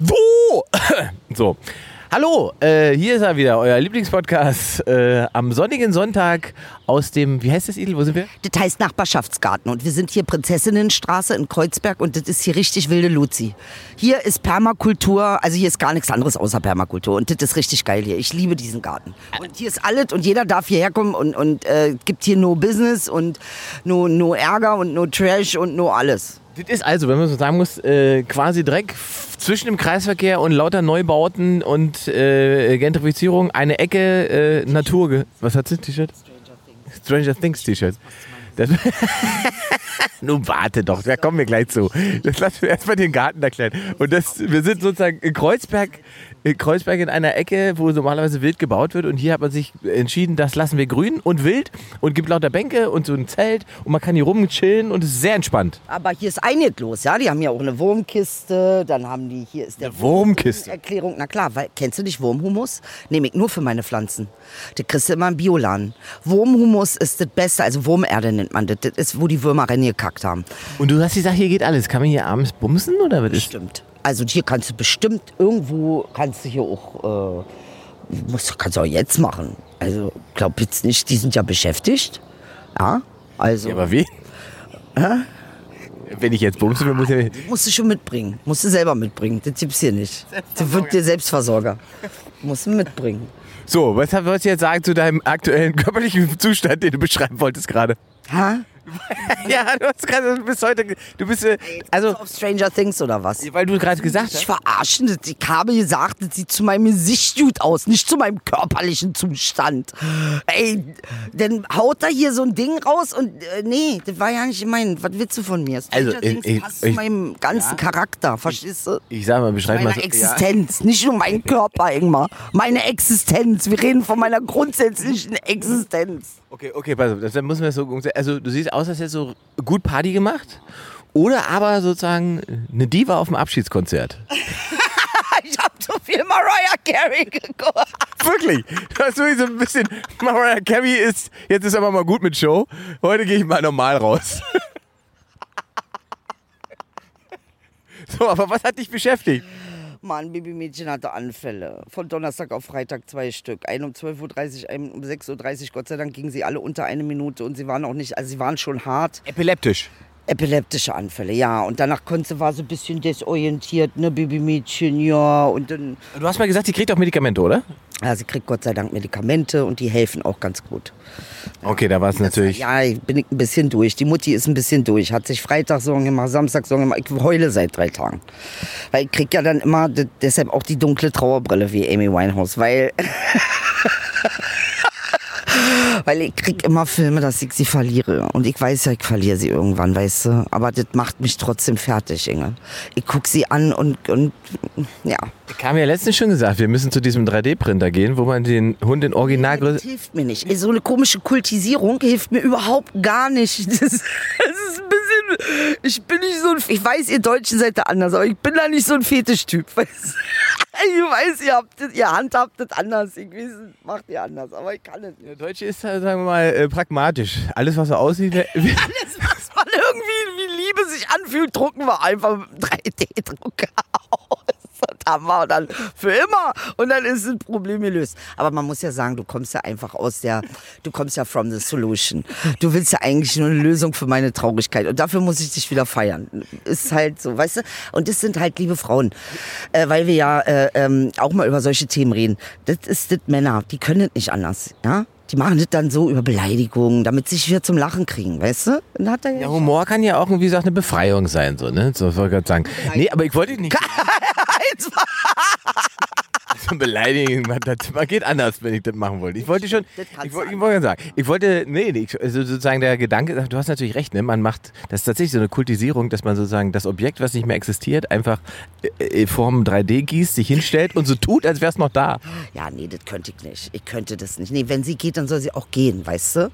Wo? So. Hallo, äh, hier ist er wieder, euer Lieblingspodcast äh, am sonnigen Sonntag aus dem, wie heißt das, Idel? Wo sind wir? Das heißt Nachbarschaftsgarten und wir sind hier Prinzessinnenstraße in Kreuzberg und das ist hier richtig wilde Luzi. Hier ist Permakultur, also hier ist gar nichts anderes außer Permakultur und das ist richtig geil hier. Ich liebe diesen Garten. Und hier ist alles und jeder darf hierher kommen und, und äh, gibt hier no Business und no, no Ärger und no Trash und no alles. Das ist also, wenn man so sagen muss, äh, quasi f- zwischen dem Kreisverkehr und lauter Neubauten und äh, Gentrifizierung eine Ecke äh, Natur. Was hat sie? T-Shirt? Stranger Things T-Shirt. Das Nun warte doch, da kommen wir gleich zu. Das lassen wir erstmal den Garten erklären. Und das, wir sind sozusagen in Kreuzberg, in Kreuzberg in einer Ecke, wo normalerweise wild gebaut wird. Und hier hat man sich entschieden, das lassen wir grün und wild und gibt lauter Bänke und so ein Zelt und man kann hier rumchillen und es ist sehr entspannt. Aber hier ist einiges los, ja. Die haben ja auch eine Wurmkiste, dann haben die, hier ist der Eine Wurmkiste? Erklärung, na klar, weil, kennst du nicht Wurmhumus? Nehme ich nur für meine Pflanzen. Das kriegst du immer im Bioladen. Wurmhumus ist das Beste, also Wurmerde nennt man das. Das ist, wo die Würmer reingekackt haben. Und du hast gesagt, hier geht alles. Kann man hier abends bumsen oder was ist? Stimmt. Also hier kannst du bestimmt irgendwo, kannst du hier auch, äh, musst, kannst du auch jetzt machen. Also glaub jetzt nicht, die sind ja beschäftigt. Ja, also Ja, aber wie? Wenn ich jetzt bumsen will, muss ich. musst du schon mitbringen. Musst du selber mitbringen. Das gibt's hier nicht. Das wird dir Selbstversorger. Musst du mitbringen. So, was wolltest du jetzt sagen zu deinem aktuellen körperlichen Zustand, den du beschreiben wolltest gerade? Ha? Ja, du hast gerade bis heute. Du bist. äh, Also, auf Stranger Things oder was? weil du gerade gesagt Ich hast. verarschen das. Ich habe gesagt, das sieht zu meinem Gesicht gut aus, nicht zu meinem körperlichen Zustand. Ey, dann haut da hier so ein Ding raus und äh, nee, das war ja nicht mein. Was willst du von mir? Stranger Also, Things ich- passt zu ich- meinem ganzen Charakter, verstehst du? Ich sag mal, beschreib mal. Meiner Existenz, nicht nur mein Körper, Ingmar. Meine Existenz. Wir reden von meiner grundsätzlichen Existenz. Okay, okay, pass auf. das- Dann müssen wir so. Also, du siehst aus, als hättest du gut Party gemacht. Oder aber sozusagen eine Diva auf dem Abschiedskonzert. Ich hab so viel Mariah Carey geguckt. Wirklich. Das ist wirklich so ein bisschen. Mariah Carey ist. Jetzt ist aber mal gut mit Show. Heute gehe ich mal normal raus. So, aber was hat dich beschäftigt? Mann, Babymädchen hatte Anfälle. Von Donnerstag auf Freitag zwei Stück. Einen um 12.30 Uhr, einen um 6.30 Uhr. Gott sei Dank gingen sie alle unter eine Minute und sie waren auch nicht, also sie waren schon hart. Epileptisch. Epileptische Anfälle, ja. Und danach konnte, war sie ein bisschen desorientiert, ne, Babymädchen, ja. Und dann, Du hast mal gesagt, sie kriegt auch Medikamente, oder? ja, sie kriegt Gott sei Dank Medikamente und die helfen auch ganz gut. Okay, da war es natürlich. Ja, ich bin ein bisschen durch. Die Mutti ist ein bisschen durch. Hat sich Freitag Sorgen gemacht, Samstag Sorgen gemacht. Ich heule seit drei Tagen. Weil ich krieg ja dann immer deshalb auch die dunkle Trauerbrille wie Amy Winehouse. Weil, weil ich krieg immer Filme, dass ich sie verliere. Und ich weiß ja, ich verliere sie irgendwann, weißt du. Aber das macht mich trotzdem fertig, Inge. Ich guck sie an und, und ja. Ich habe ja letztens schon gesagt, wir müssen zu diesem 3D-Printer gehen, wo man den Hund in Das Originalgröße. hilft mir nicht. So eine komische Kultisierung hilft mir überhaupt gar nicht. Das, das ist ein bisschen. Ich bin nicht so ein. Ich weiß, ihr Deutschen seid da anders, aber ich bin da nicht so ein Fetischtyp. weißt du? Ich weiß, ihr, habt das, ihr handhabt das anders. Ich weiß, das macht ihr anders, aber ich kann es nicht. Der Deutsche ist, äh, sagen wir mal, äh, pragmatisch. Alles, was so aussieht. Alles, was man irgendwie wie Liebe sich anfühlt, drucken wir einfach mit einem 3D-Drucker aus. Und wir dann für immer. Und dann ist das Problem gelöst. Aber man muss ja sagen, du kommst ja einfach aus der, du kommst ja from the solution. Du willst ja eigentlich nur eine Lösung für meine Traurigkeit. Und dafür muss ich dich wieder feiern. Ist halt so, weißt du? Und das sind halt liebe Frauen. Äh, weil wir ja äh, ähm, auch mal über solche Themen reden. Das ist das Männer, die können das nicht anders. Ja? Die machen das dann so über Beleidigungen, damit sie sich wieder zum Lachen kriegen, weißt du? Dann hat er ja Ja, Humor kann ja auch, wie gesagt, eine Befreiung sein, so, ne? So wollte ich gerade sagen. Nee, aber ich wollte dich nicht. so beleidigen, man, das, man geht anders, wenn ich das machen wollte. Ich wollte schon, ich, wollte- ich wollte sagen, ich wollte, nee, nee, also sozusagen der Gedanke, du hast natürlich recht, ne? Man macht, das ist tatsächlich so eine Kultisierung, dass man sozusagen das Objekt, was nicht mehr existiert, einfach in Form 3D gießt, sich hinstellt und so tut, als wäre es noch da. Ja, nee, das könnte ich nicht. Ich könnte das nicht. Nee, wenn sie geht, dann soll sie auch gehen, weißt du?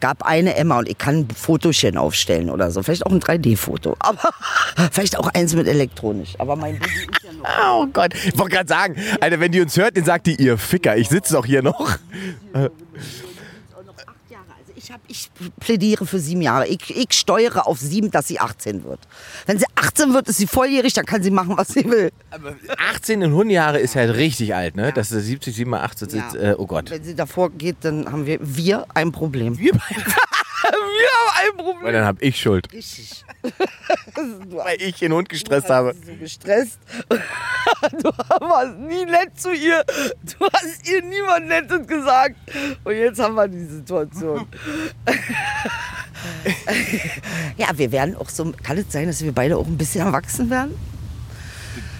Gab eine Emma und ich kann ein Fotochen aufstellen oder so. Vielleicht auch ein 3D-Foto. Aber vielleicht auch eins mit elektronisch. Aber mein Baby ist ja noch. Oh Gott, ich wollte gerade sagen, Alter, wenn die uns hört, dann sagt die, ihr Ficker, ich sitze doch hier noch. ich hab, ich plädiere für sieben Jahre. Ich, ich steuere auf sieben, dass sie 18 wird. Wenn sie 18 wird, ist sie volljährig, dann kann sie machen, was sie will. Aber 18 und 100 Jahre ist halt richtig alt, ne? Das ist 70, 87, Ja. äh, oh Gott. Wenn sie davor geht, dann haben wir, wir ein Problem. Wir wir haben ein Problem. Weil dann hab ich Schuld, Richtig. weil ich den Hund gestresst habe. so gestresst. Du warst nie nett zu ihr. Du hast ihr niemand Nettes gesagt. Und jetzt haben wir die Situation. ja, wir werden auch so. Kann es sein, dass wir beide auch ein bisschen erwachsen werden?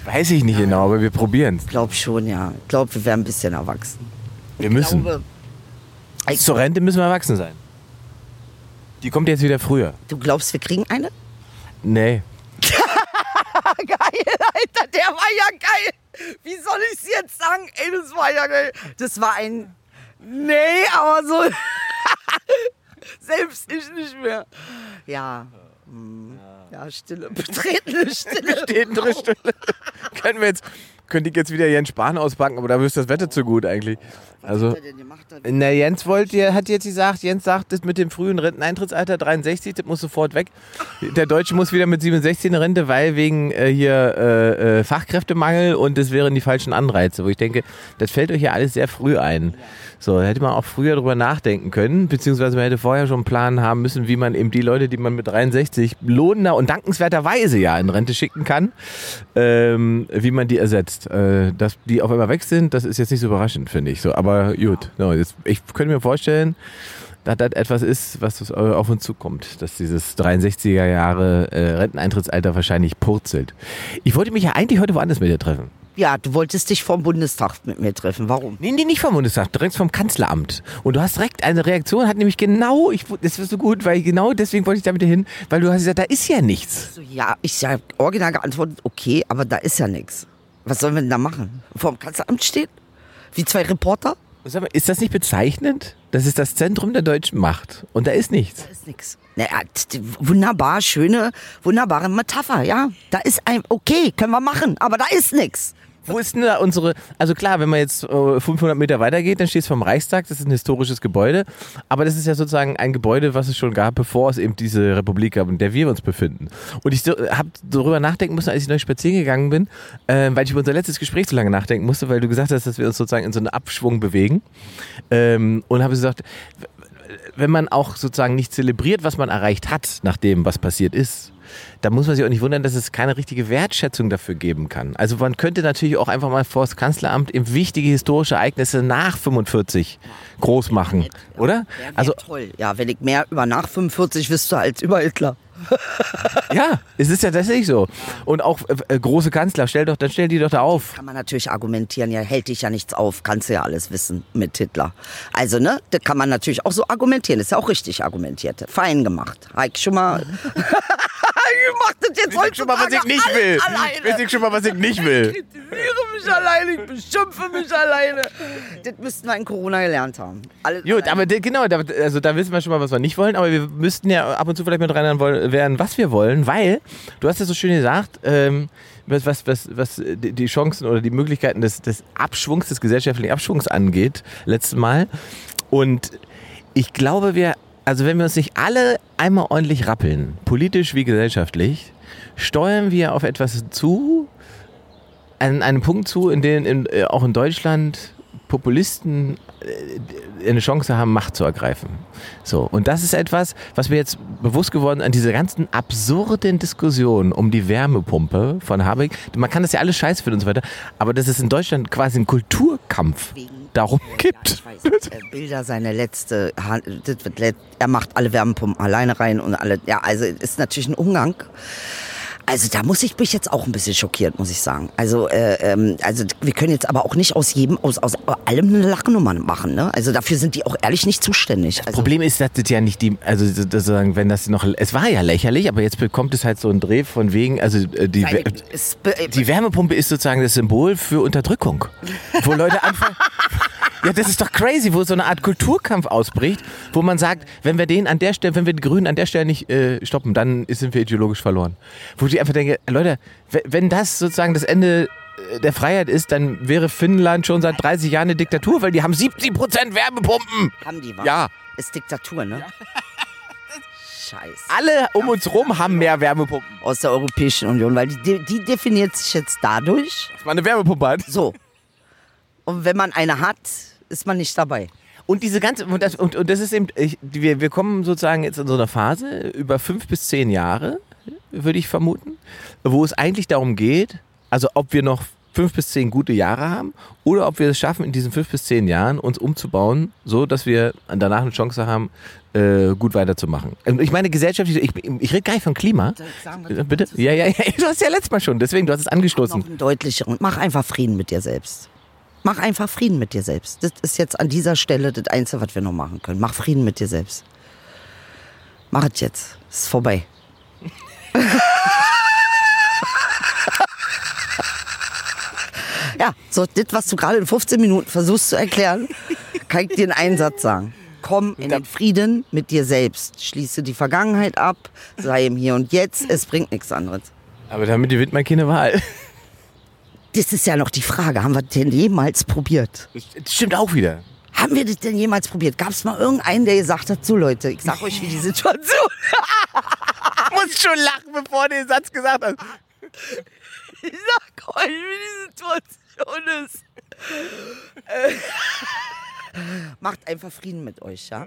Weiß ich nicht genau, aber wir probieren's. Ich glaube schon, ja. Ich glaube, wir werden ein bisschen erwachsen. Wir müssen. Glaube, Zur Rente müssen wir erwachsen sein. Die kommt jetzt wieder früher. du glaubst, wir kriegen eine? Nee. geil, Alter, der war ja geil. Wie soll ich es jetzt sagen? Ey, das war ja geil. Das war ein. Nee, aber so. Selbst ich nicht mehr. Ja. hm, Ja, Stille. Betretene Stille. Der Stelle. Können wir jetzt, könnte ich jetzt wieder Jens Spahn auspacken, aber da wüsste das Wetter zu gut eigentlich. Also, na, Jens wollte, hat jetzt gesagt, Jens sagt, das mit dem frühen Renteneintrittsalter 63, das muss sofort weg. Der Deutsche muss wieder mit 67 in Rente, weil wegen äh, hier äh, äh, Fachkräftemangel und das wären die falschen Anreize. Wo ich denke, das fällt euch ja alles sehr früh ein. So, hätte man auch früher drüber nachdenken können, beziehungsweise man hätte vorher schon einen Plan haben müssen, wie man eben die Leute, die man mit 63 lohnender und dankenswerterweise ja in Rente schicken kann, ähm, wie man die ersetzt. Äh, dass die auf einmal weg sind, das ist jetzt nicht so überraschend, finde ich. So, aber gut, no, jetzt, ich könnte mir vorstellen, dass das etwas ist, was äh, auf uns zukommt, dass dieses 63er Jahre äh, Renteneintrittsalter wahrscheinlich purzelt. Ich wollte mich ja eigentlich heute woanders mit dir treffen. Ja, du wolltest dich vom Bundestag mit mir treffen. Warum? Nee, nee, nicht vom Bundestag, direkt vom Kanzleramt. Und du hast direkt eine Reaktion, hat nämlich genau, ich, das ist so gut, weil genau deswegen wollte ich damit hin, weil du hast gesagt, da ist ja nichts. So, ja, ich habe original geantwortet, okay, aber da ist ja nichts. Was sollen wir denn da machen? Vor dem Kanzleramt stehen? Wie zwei Reporter? Mal, ist das nicht bezeichnend? Das ist das Zentrum der deutschen Macht. Und da ist nichts. Da ist nichts. Naja, wunderbar, schöne, wunderbare Metapher, ja. Da ist ein, okay, können wir machen, aber da ist nichts. Wo ist denn da unsere, also klar, wenn man jetzt äh, 500 Meter weitergeht, dann steht es vom Reichstag, das ist ein historisches Gebäude, aber das ist ja sozusagen ein Gebäude, was es schon gab, bevor es eben diese Republik gab, in der wir uns befinden. Und ich so, habe darüber nachdenken müssen, als ich neu spazieren gegangen bin, äh, weil ich über unser letztes Gespräch so lange nachdenken musste, weil du gesagt hast, dass wir uns sozusagen in so einen Abschwung bewegen. Ähm, und habe gesagt, wenn man auch sozusagen nicht zelebriert, was man erreicht hat, nach dem, was passiert ist, da muss man sich auch nicht wundern, dass es keine richtige Wertschätzung dafür geben kann. Also man könnte natürlich auch einfach mal vor das Kanzleramt eben wichtige historische Ereignisse nach 45 groß machen, oder? Wär Also toll. Ja, wenn ich mehr über nach 45 wüsste als über Hitler. ja, es ist ja tatsächlich so. Und auch äh, große Kanzler, stell doch, dann stell die doch da auf. Kann man natürlich argumentieren, ja, hält dich ja nichts auf, kannst du ja alles wissen mit Hitler. Also, ne, das kann man natürlich auch so argumentieren, ist ja auch richtig argumentiert. Fein gemacht. Ich schon mal. ich mach das jetzt Weiß ich schon mal, was ich nicht will. Weiß ich schon mal, was ich nicht will. Ich kritisiere mich alleine, ich beschimpfe mich alleine. Das müssten wir in Corona gelernt haben. Alle Gut, aber de- genau, da, also da wissen wir schon mal, was wir nicht wollen, aber wir müssten ja ab und zu vielleicht mit rein werden, was wir wollen, weil, du hast ja so schön gesagt, ähm, was, was, was, was die die Chancen oder die Möglichkeiten des, des Abschwungs, des gesellschaftlichen Abschwungs angeht, letztes Mal. Und ich glaube, wir, also wenn wir uns nicht alle einmal ordentlich rappeln, politisch wie gesellschaftlich, steuern wir auf etwas zu, an einem Punkt zu, in dem in, äh, auch in Deutschland Populisten äh, eine Chance haben, Macht zu ergreifen. So, und das ist etwas, was mir jetzt bewusst geworden an dieser ganzen absurden Diskussion um die Wärmepumpe von Habeck. Man kann das ja alles scheiße finden und so weiter, aber dass es in Deutschland quasi ein Kulturkampf darum gibt. Ich weiß, äh, Bilder seine letzte, Hand- er macht alle Wärmepumpen alleine rein und alle, ja, also ist natürlich ein Umgang. Also da muss ich mich jetzt auch ein bisschen schockiert, muss ich sagen. Also, äh, ähm, also wir können jetzt aber auch nicht aus jedem, aus, aus allem eine Lachnummer machen. Ne? Also dafür sind die auch ehrlich nicht zuständig. Also, Problem ist, dass das ja nicht die, also sozusagen, wenn das noch, es war ja lächerlich, aber jetzt bekommt es halt so einen Dreh von wegen, also äh, die, Nein, die Wärmepumpe ist sozusagen das Symbol für Unterdrückung. Wo Leute anfangen. Ja, das ist doch crazy, wo so eine Art Kulturkampf ausbricht, wo man sagt, wenn wir den an der Stelle, wenn wir die Grünen an der Stelle nicht äh, stoppen, dann sind wir ideologisch verloren. Wo ich einfach denke, Leute, we- wenn das sozusagen das Ende äh, der Freiheit ist, dann wäre Finnland schon seit 30 Jahren eine Diktatur, weil die haben 70 Prozent Wärmepumpen. Haben die was? Ja. Ist Diktatur, ne? Scheiße. Alle um uns rum haben mehr Wärmepumpen. Aus der Europäischen Union, weil die, die definiert sich jetzt dadurch. Dass man eine Wärmepumpe hat. So. Und wenn man eine hat, ist man nicht dabei. Und diese ganze, und das, und, und das ist eben, ich, wir, wir kommen sozusagen jetzt in so einer Phase über fünf bis zehn Jahre, würde ich vermuten, wo es eigentlich darum geht, also ob wir noch fünf bis zehn gute Jahre haben oder ob wir es schaffen, in diesen fünf bis zehn Jahren uns umzubauen, so dass wir danach eine Chance haben, äh, gut weiterzumachen. Und ich meine gesellschaftlich, ich, ich rede gar nicht von Klima. Äh, Bitte? Ja, ja, ja, du hast ja letztes Mal schon, deswegen, du hast es Noch angestoßen. einen deutlicheren. Mach einfach Frieden mit dir selbst. Mach einfach Frieden mit dir selbst. Das ist jetzt an dieser Stelle das Einzige, was wir noch machen können. Mach Frieden mit dir selbst. Mach es jetzt. Ist vorbei. ja, so das, was du gerade in 15 Minuten versuchst zu erklären, kann ich dir in einen Satz sagen. Komm in den Frieden mit dir selbst. Schließe die Vergangenheit ab, sei im Hier und Jetzt. Es bringt nichts anderes. Aber damit gewinnt man keine Wahl. Das ist ja noch die Frage. Haben wir das denn jemals probiert? Das stimmt auch wieder. Haben wir das denn jemals probiert? Gab es mal irgendeinen, der gesagt hat, so Leute, ich sag euch, wie die Situation Du musst schon lachen, bevor du den Satz gesagt hast. Ich sag euch, wie die Situation ist. Äh, Macht einfach Frieden mit euch, ja?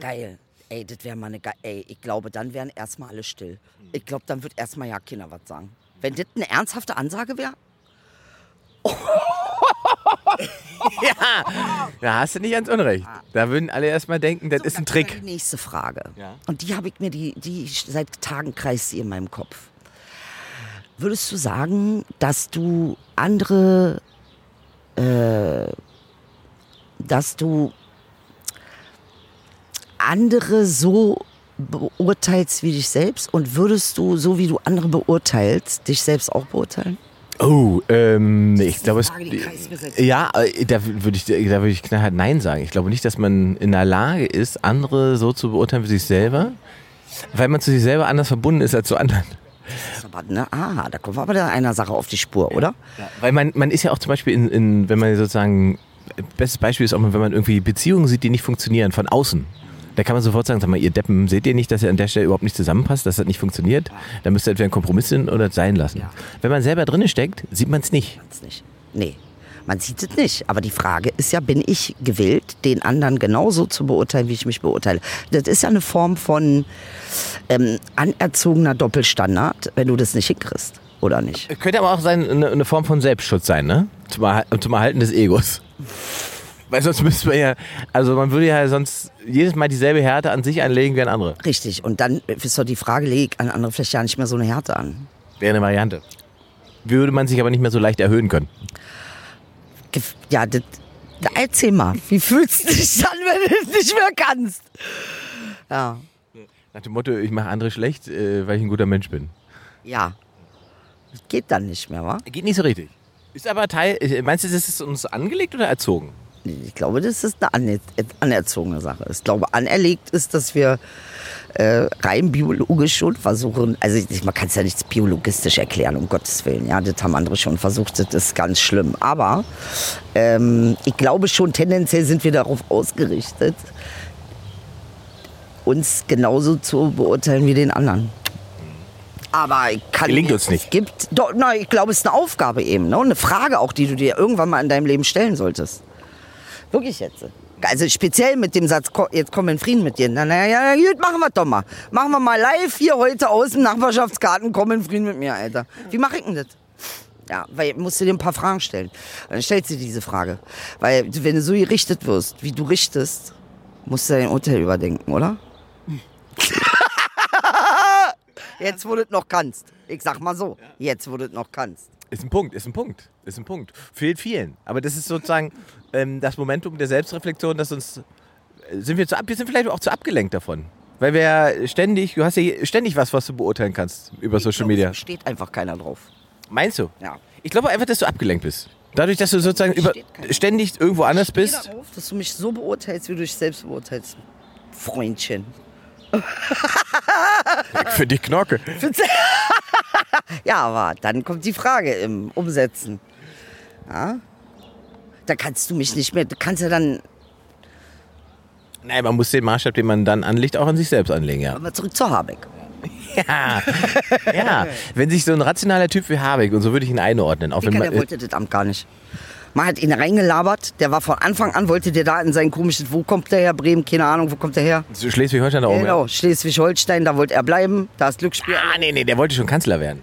Geil. Ey, das wäre mal eine geil. Ey, ich glaube, dann wären erstmal alle still. Ich glaube, dann wird erstmal ja keiner was sagen. Wenn das eine ernsthafte Ansage wäre, Ja, da hast du nicht ganz unrecht. Da würden alle erstmal denken, das ist ein Trick. Die nächste Frage. Ja. Und die habe ich mir, die, die seit Tagen kreist sie in meinem Kopf. Würdest du sagen, dass du andere, äh, dass du andere so beurteilst wie dich selbst? Und würdest du, so wie du andere beurteilst, dich selbst auch beurteilen? Oh, ähm, ich glaube, es, ja, äh, da würde ich, da würde ich knallhart Nein sagen. Ich glaube nicht, dass man in der Lage ist, andere so zu beurteilen wie sich selber, weil man zu sich selber anders verbunden ist als zu anderen. Ne, ah, da kommen wir aber einer Sache auf die Spur, oder? Weil man, man ist ja auch zum Beispiel in, in wenn man sozusagen, bestes Beispiel ist auch, wenn man irgendwie Beziehungen sieht, die nicht funktionieren, von außen. Da kann man sofort sagen, sag mal, ihr Deppen, seht ihr nicht, dass ihr an der Stelle überhaupt nicht zusammenpasst, dass das nicht funktioniert? Da müsst ihr entweder einen Kompromiss hin oder es sein lassen. Ja. Wenn man selber drinne steckt, sieht man es nicht. Man's nicht. Nee, man sieht es nicht. Aber die Frage ist ja, bin ich gewillt, den anderen genauso zu beurteilen, wie ich mich beurteile? Das ist ja eine Form von ähm, anerzogener Doppelstandard, wenn du das nicht hinkriegst, oder nicht? Könnte aber auch sein, eine, eine Form von Selbstschutz sein, ne? Zum, Erhal- zum Erhalten des Egos. Weil sonst müsste man ja, also man würde ja sonst jedes Mal dieselbe Härte an sich anlegen wie an andere. Richtig. Und dann ist doch die Frage, lege ich an andere vielleicht ja nicht mehr so eine Härte an. Wäre eine Variante. Würde man sich aber nicht mehr so leicht erhöhen können. Ja, das, da erzähl mal, wie fühlst du dich dann, wenn du es nicht mehr kannst? Ja, Nach dem Motto, ich mache andere schlecht, äh, weil ich ein guter Mensch bin. ja. Geht dann nicht mehr, wa? Geht nicht so richtig. Ist aber Teil, äh, meinst du, das ist uns angelegt oder erzogen? Ich glaube, das ist eine ane anerzogene Sache. Ich glaube, anerlegt ist, dass wir äh, rein biologisch schon versuchen, also ich, man kann es ja nicht biologistisch erklären, um Gottes Willen. Ja, das haben andere schon versucht, das ist ganz schlimm. Aber ähm, ich glaube schon, tendenziell sind wir darauf ausgerichtet, uns genauso zu beurteilen wie den anderen. Aber ich kann Gelingt uns nicht. Es gibt, doch, na, ich glaube, es ist eine Aufgabe eben, ne? Und eine Frage auch, die du dir irgendwann mal in deinem Leben stellen solltest. Wirklich jetzt. Also speziell mit dem Satz, jetzt komm in Frieden mit dir. Na, na ja, gut, machen wir doch mal. Machen wir mal live hier heute aus dem Nachbarschaftsgarten, komm in Frieden mit mir, Alter. Wie mache ich denn das? Ja, weil musst du dir ein paar Fragen stellen. Dann stellst du diese Frage. Weil wenn du so gerichtet wirst, wie du richtest, musst du dein Urteil überdenken, oder? Jetzt, wo du es noch kannst. Ich sag mal so, jetzt, wo du es noch kannst. Ist ein Punkt, ist ein Punkt, ist ein Punkt. Fehlt vielen. Aber das ist sozusagen ähm, das Momentum der Selbstreflexion, das uns. äh, Sind wir, zu ab, wir sind vielleicht auch zu abgelenkt davon. Weil wir ja ständig, du hast ja ständig was, was du beurteilen kannst über Social Media. Es steht einfach keiner drauf. Meinst du? Ja. Ich glaube einfach, dass du abgelenkt bist. Dadurch, dass du sozusagen über, Steht ständig irgendwo anders Geh bist. darauf, dass du mich so beurteilst, wie du dich selbst beurteilst. Freundchen. Für dich Knorke. Ja, aber dann kommt die Frage im Umsetzen. Ja? Da kannst du mich nicht mehr, du kannst ja dann, Nein, man muss den Maßstab, den man dann anlegt, auch an sich selbst anlegen, ja. mal zurück zu Habeck. Ja, ja. Wenn sich so ein rationaler Typ wie Habeck, und so würde ich ihn einordnen, auch wenn man, der wollte das Amt gar nicht. Man hat ihn reingelabert, der war von Anfang an, wollte der da in sein komisches, wo kommt der her, Bremen, keine Ahnung, wo kommt der her? äh, Schleswig-Holstein da oben. Genau, Schleswig-Holstein, da wollte er bleiben, da ist Glücksspiel. Ja. Ah, nee, nee, der wollte schon Kanzler werden.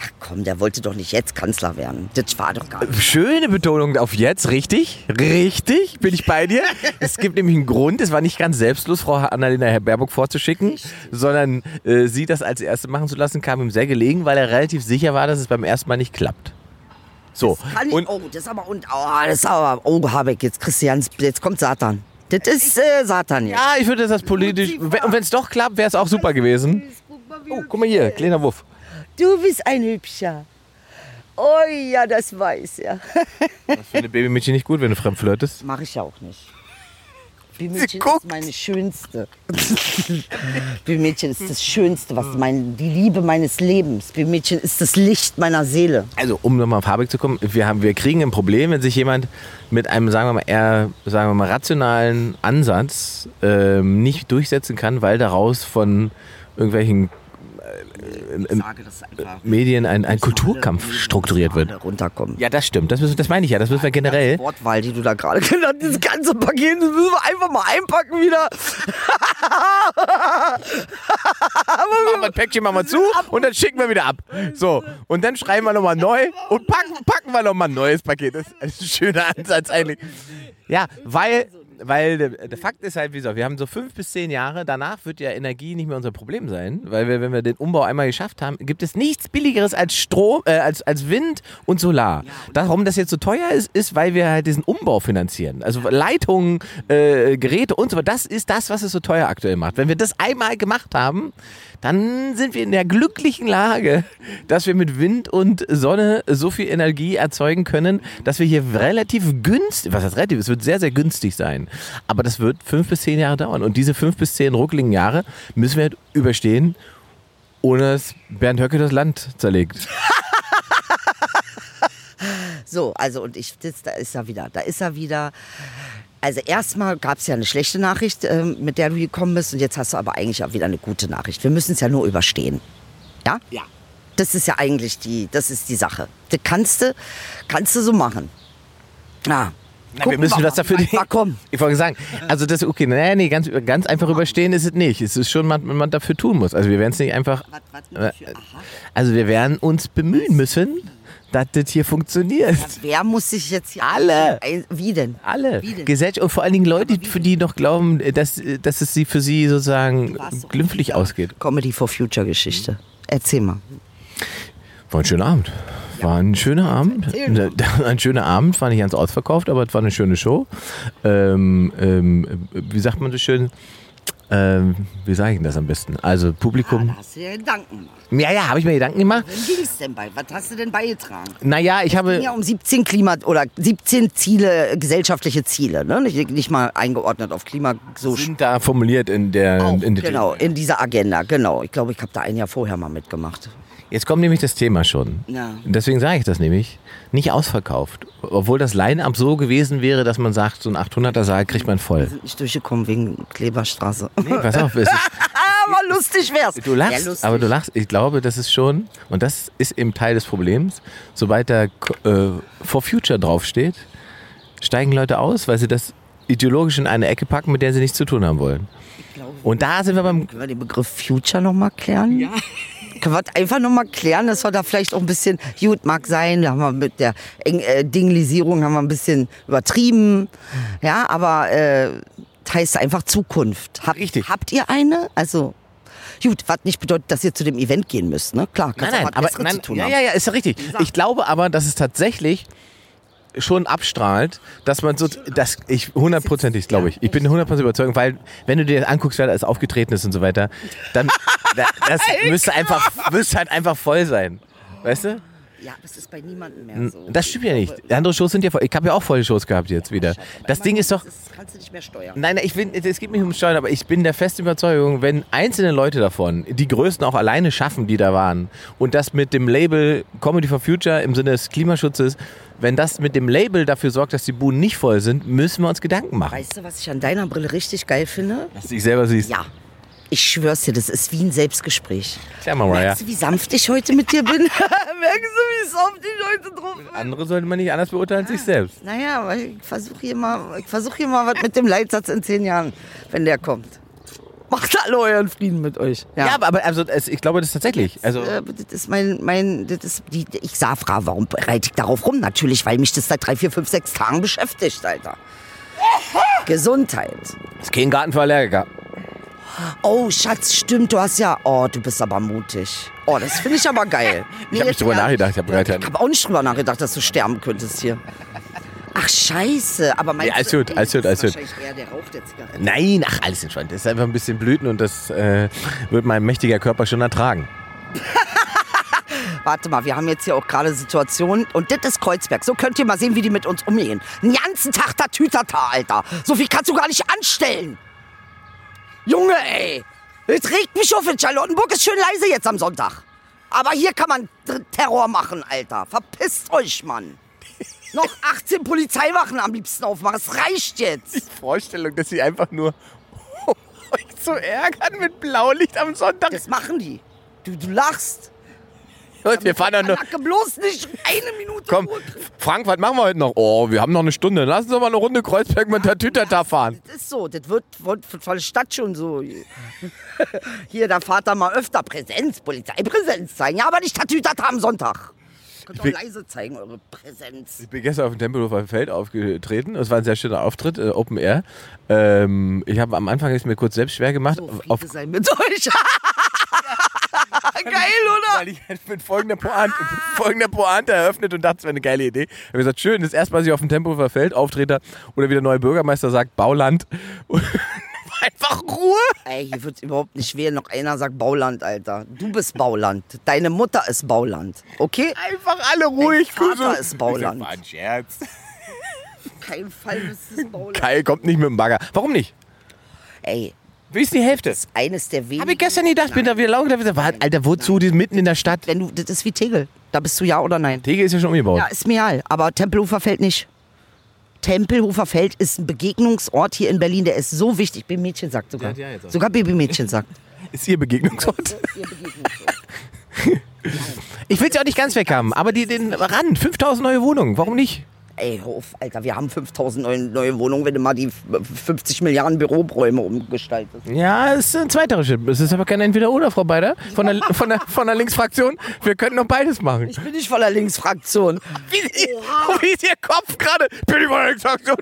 Ach komm, der wollte doch nicht jetzt Kanzler werden. Das war doch gar nicht. Schöne Betonung auf jetzt, richtig? Richtig, bin ich bei dir. Es gibt nämlich einen Grund, es war nicht ganz selbstlos, Frau Annalena Baerbock vorzuschicken, sondern äh, sie das als Erste machen zu lassen, kam ihm sehr gelegen, weil er relativ sicher war, dass es beim ersten Mal nicht klappt. So, Kann ich, und oh, das ist aber, und, oh, das ist aber, oh, Habeck, jetzt Christians, jetzt kommt Satan. Das ist äh, Satan jetzt. ja, ich würde das politisch, und wenn es doch klappt, wäre es auch super gewesen. Oh, guck mal hier, kleiner Wuff. Du bist ein Hübscher. Oh ja, das weiß er. Das findet Babymädchen nicht gut, wenn du fremd flirtest. Mache ich ja auch nicht. Guckt. ist meine schönste. Bimädchen ist das Schönste, was mein, die Liebe meines Lebens. Bimädchen ist das Licht meiner Seele. Also, um nochmal auf Habeck zu kommen, wir, haben, wir kriegen ein Problem, wenn sich jemand mit einem, sagen wir mal, eher, sagen wir mal, rationalen Ansatz ähm, nicht durchsetzen kann, weil daraus von irgendwelchen sage. Medien ein, ein Kulturkampf strukturiert wird. Runterkommen. Ja, das stimmt. Das, müssen, das meine ich ja. Das müssen wir generell. Wortwahl, die du da gerade genannt hast, dieses ganze Paket, das müssen wir einfach mal einpacken wieder. Machen wir ein Päckchen wir zu und dann schicken wir wieder ab. So, und dann schreiben wir nochmal neu und packen, packen wir nochmal ein neues Paket. Das ist ein schöner Ansatz eigentlich. Ja, weil, weil der, der Fakt ist halt, wie gesagt, wir haben so fünf bis zehn Jahre, danach wird ja Energie nicht mehr unser Problem sein, weil wir, wenn wir den Umbau einmal geschafft haben, gibt es nichts billigeres als Strom, äh, als, als Wind und Solar. Warum das jetzt so teuer ist, ist, weil wir halt diesen Umbau finanzieren. Also Leitungen, äh, Geräte und so weiter, das ist das, was es so teuer aktuell macht. Wenn wir das einmal gemacht haben, dann sind wir in der glücklichen Lage, dass wir mit Wind und Sonne so viel Energie erzeugen können, dass wir hier relativ günstig, was heißt relativ, es wird sehr, sehr günstig sein. Aber das wird fünf bis zehn Jahre dauern. Und diese fünf bis zehn ruckeligen Jahre müssen wir halt überstehen, ohne dass Bernd Höcke das Land zerlegt. So, also und ich, das, da ist er wieder, da ist er wieder. Also erstmal gab es ja eine schlechte Nachricht, ähm, mit der du gekommen bist und jetzt hast du aber eigentlich auch wieder eine gute Nachricht. Wir müssen es ja nur überstehen. Ja? Ja. Das ist ja eigentlich die, das ist die Sache. Das kannst du, kannst du so machen. Ja. Na, wir müssen das dafür Mal, komm. Ich wollte sagen, also das okay, nee, nee, ganz, ganz einfach überstehen ist es nicht. Es ist schon, was man dafür tun muss. Also wir werden es nicht einfach. Was, was. Also wir werden uns bemühen müssen, dass das hier funktioniert. Wer muss sich jetzt hier Alle. Wie denn? Alle. Wie denn? Gesellschaft und vor allen Dingen Leute, für die noch glauben, dass, dass es sie für sie sozusagen glimpflich ausgeht. Comedy for Future Geschichte. Erzähl mal. War ein schöner Abend. War ein schöner Abend. Ein schöner Abend, war nicht ganz ausverkauft, aber es war eine schöne Show. Ähm, ähm, wie sagt man so schön? Ähm, wie sage ich denn das am besten? Also Publikum. hast du ja Gedanken gemacht. Ja, ja, habe ich mir Gedanken gemacht. Wohin ging es denn bei? Was hast du denn beigetragen? Naja, ich habe. Ja, um 17 Klima oder 17 Ziele, gesellschaftliche Ziele, ne? Nicht, nicht mal eingeordnet auf Klima so sind da formuliert in der. auch, in der genau, in dieser Agenda, genau. Ich glaube, ich habe da ein Jahr vorher mal mitgemacht. Jetzt kommt nämlich das Thema schon. Ja. Deswegen sage ich das nämlich. Nicht ausverkauft. Obwohl das Line-Up so gewesen wäre, dass man sagt, so ein 800er Saal kriegt man voll. Sind nicht durchgekommen wegen Kleberstraße. Nee, pass auf, es ist, aber lustig wär's. du lachst, Ja, lustig. aber du lachst. Ich glaube, das ist schon, und das ist eben Teil des Problems, sobald da äh, For Future draufsteht, steigen Leute aus, weil sie das ideologisch in eine Ecke packen, mit der sie nichts zu tun haben wollen. Und da sind wir beim Können wir den Begriff Future nochmal klären? Ja. Können wir das einfach nochmal klären, dass wir da vielleicht auch ein bisschen, gut mag sein, da haben wir mit der Eng äh, Dinglisierung haben wir ein bisschen übertrieben. Ja, aber äh, das heißt einfach Zukunft. Hab, Richtig. Habt ihr eine? Also, gut, was nicht bedeutet, dass ihr zu dem Event gehen müsst, ne? Klar, Nein, kannst nein, was aber nein, ja, haben. ja, ja, ist ja richtig. Ich glaube aber, dass es tatsächlich schon abstrahlt, dass man so, dass ich hundertprozentig, glaube ich, ich bin hundertprozentig überzeugt, weil wenn du dir das anguckst, wer da alles aufgetreten ist und so weiter, dann da, das müsste einfach, müsste halt einfach voll sein, weißt du? Ja, aber es ist bei niemandem mehr so. Das stimmt ja nicht. Andere Shows sind ja voll. Ich habe ja auch volle Shows gehabt jetzt wieder. Das Ding ist doch. Das kannst du nicht mehr steuern. Nein, nein, ich bin, es geht nicht um Steuern, aber ich bin der festen Überzeugung, wenn einzelne Leute davon, die Größten auch alleine schaffen, die da waren, und das mit dem Label Comedy for Future im Sinne des Klimaschutzes, wenn das mit dem Label dafür sorgt, dass die Buhnen nicht voll sind, müssen wir uns Gedanken machen. Weißt du, was ich an deiner Brille richtig geil finde? Dass du dich selber siehst. Ja. Ich schwör's dir, das ist wie ein Selbstgespräch. Klar, Mariah. Merkst du, wie sanft ich heute mit dir bin? Merkst du, wie sanft ich heute drauf bin? Andere sollte man nicht anders beurteilen als sich selbst. Naja, aber ich versuche hier, mal- ich versuch hier mal was mit dem Leitsatz in zehn Jahren, wenn der kommt. Macht alle euren Frieden mit euch. Ja, aber, aber also, es, ich glaube das tatsächlich. Also, Äh, das ist mein, mein, das ist die, ich sah, Frau, warum reite ich darauf rum? Natürlich, weil mich das seit drei, vier, fünf, sechs Tagen beschäftigt, Alter. Gesundheit. ist kein Garten für Allergiker. Oh, Schatz, stimmt, du hast ja, oh, du bist aber mutig. Oh, das finde ich aber geil. Ich habe nicht drüber nachgedacht. Ich habe Ich habe auch nicht drüber nachgedacht, dass du sterben könntest hier. Ach, scheiße. Aber meinst Ja, alles du, gut, alles gut, alles gut. wahrscheinlich eher der Rauch der Zigarette. Nein, ach, alles entspannt. Das ist einfach ein bisschen Blüten und das äh, wird mein mächtiger Körper schon ertragen. Warte mal, wir haben jetzt hier auch gerade Situationen und das ist Kreuzberg. So könnt ihr mal sehen, wie die mit uns umgehen. Den ganzen Tag Tatütata, Alter. So viel kannst du gar nicht anstellen. Junge, ey. Jetzt regt mich auf. In Charlottenburg ist schön leise jetzt am Sonntag. Aber hier kann man Terror machen, Alter. Verpisst euch, Mann. Noch 18 Polizeiwachen am liebsten aufmachen. Es reicht jetzt. Vorstellung, dass sie einfach nur euch zu ärgern mit Blaulicht am Sonntag. Das machen die. Du, du lachst. Und wir fahren dann nur. Bloß nicht eine Minute Komm. Frank, was machen wir heute noch? Oh, wir haben noch eine Stunde. Lass uns doch mal eine Runde Kreuzberg mit der Tütata fahren. Das ist so, das wird, von der Stadt schon so. Hier, der Vater mal öfter Präsenz, Polizeipräsenz zeigen. Ja, aber nicht Tatütata am Sonntag. Könnt bin- auch leise zeigen, eure Präsenz. Ich bin gestern auf dem Tempelhofer Feld aufgetreten. Es war ein sehr schöner Auftritt, äh, Open Air. Ähm, ich habe am Anfang ist mir kurz selbst schwer gemacht. So, auf, sei mit euch. Geil, oder? weil ich halt mit folgender Pointe, mit folgender Pointe eröffnet und dachte, es wäre eine geile Idee. Ich habe gesagt, schön, das erste Mal, dass ich auf dem Tempelhofer Feld auftrete oder wie der neue Bürgermeister sagt, Bauland. Und einfach Ruhe. Ey, hier wird überhaupt nicht wählen. Noch einer sagt Bauland, Alter. Du bist Bauland. Deine Mutter ist Bauland. Okay? Einfach alle ruhig. Dein Vater Kuso. ist Bauland. Das war ein Scherz. Kein Fall bist du Bauland. Kai kommt nicht mit dem Bagger. Warum nicht? Ey, Wie ist die Hälfte? eines der wenigen. Habe ich gestern gedacht, bin da wieder laut gedacht, war, Alter, wozu? Die ist mitten in der Stadt. Wenn du, das ist wie Tegel. Da bist du ja oder nein? Tegel ist ja schon umgebaut. Ja, ist mir egal. Aber Tempelhofer Feld nicht. Tempelhofer Feld ist ein Begegnungsort hier in Berlin, der ist so wichtig. Baby-Mädchen sagt sogar. Ja, ja, sogar Baby-Mädchen sagt. Ist ihr Begegnungsort? Ich will ja auch nicht ganz weg haben, aber die, den Rand, 5000 neue Wohnungen, warum nicht? Ey, auf, Alter, wir haben 5000 neue, neue Wohnungen, wenn du mal die 50 Milliarden Büroräume umgestaltest. Ja, es ist ein zweiter Schritt. Es ist aber kein Entweder-Oder, Frau Beider, von der, von, der, von der Linksfraktion. Wir könnten noch beides machen. Ich bin nicht von der Linksfraktion. Wie, wie ist Ihr Kopf gerade? Bin ich von der Linksfraktion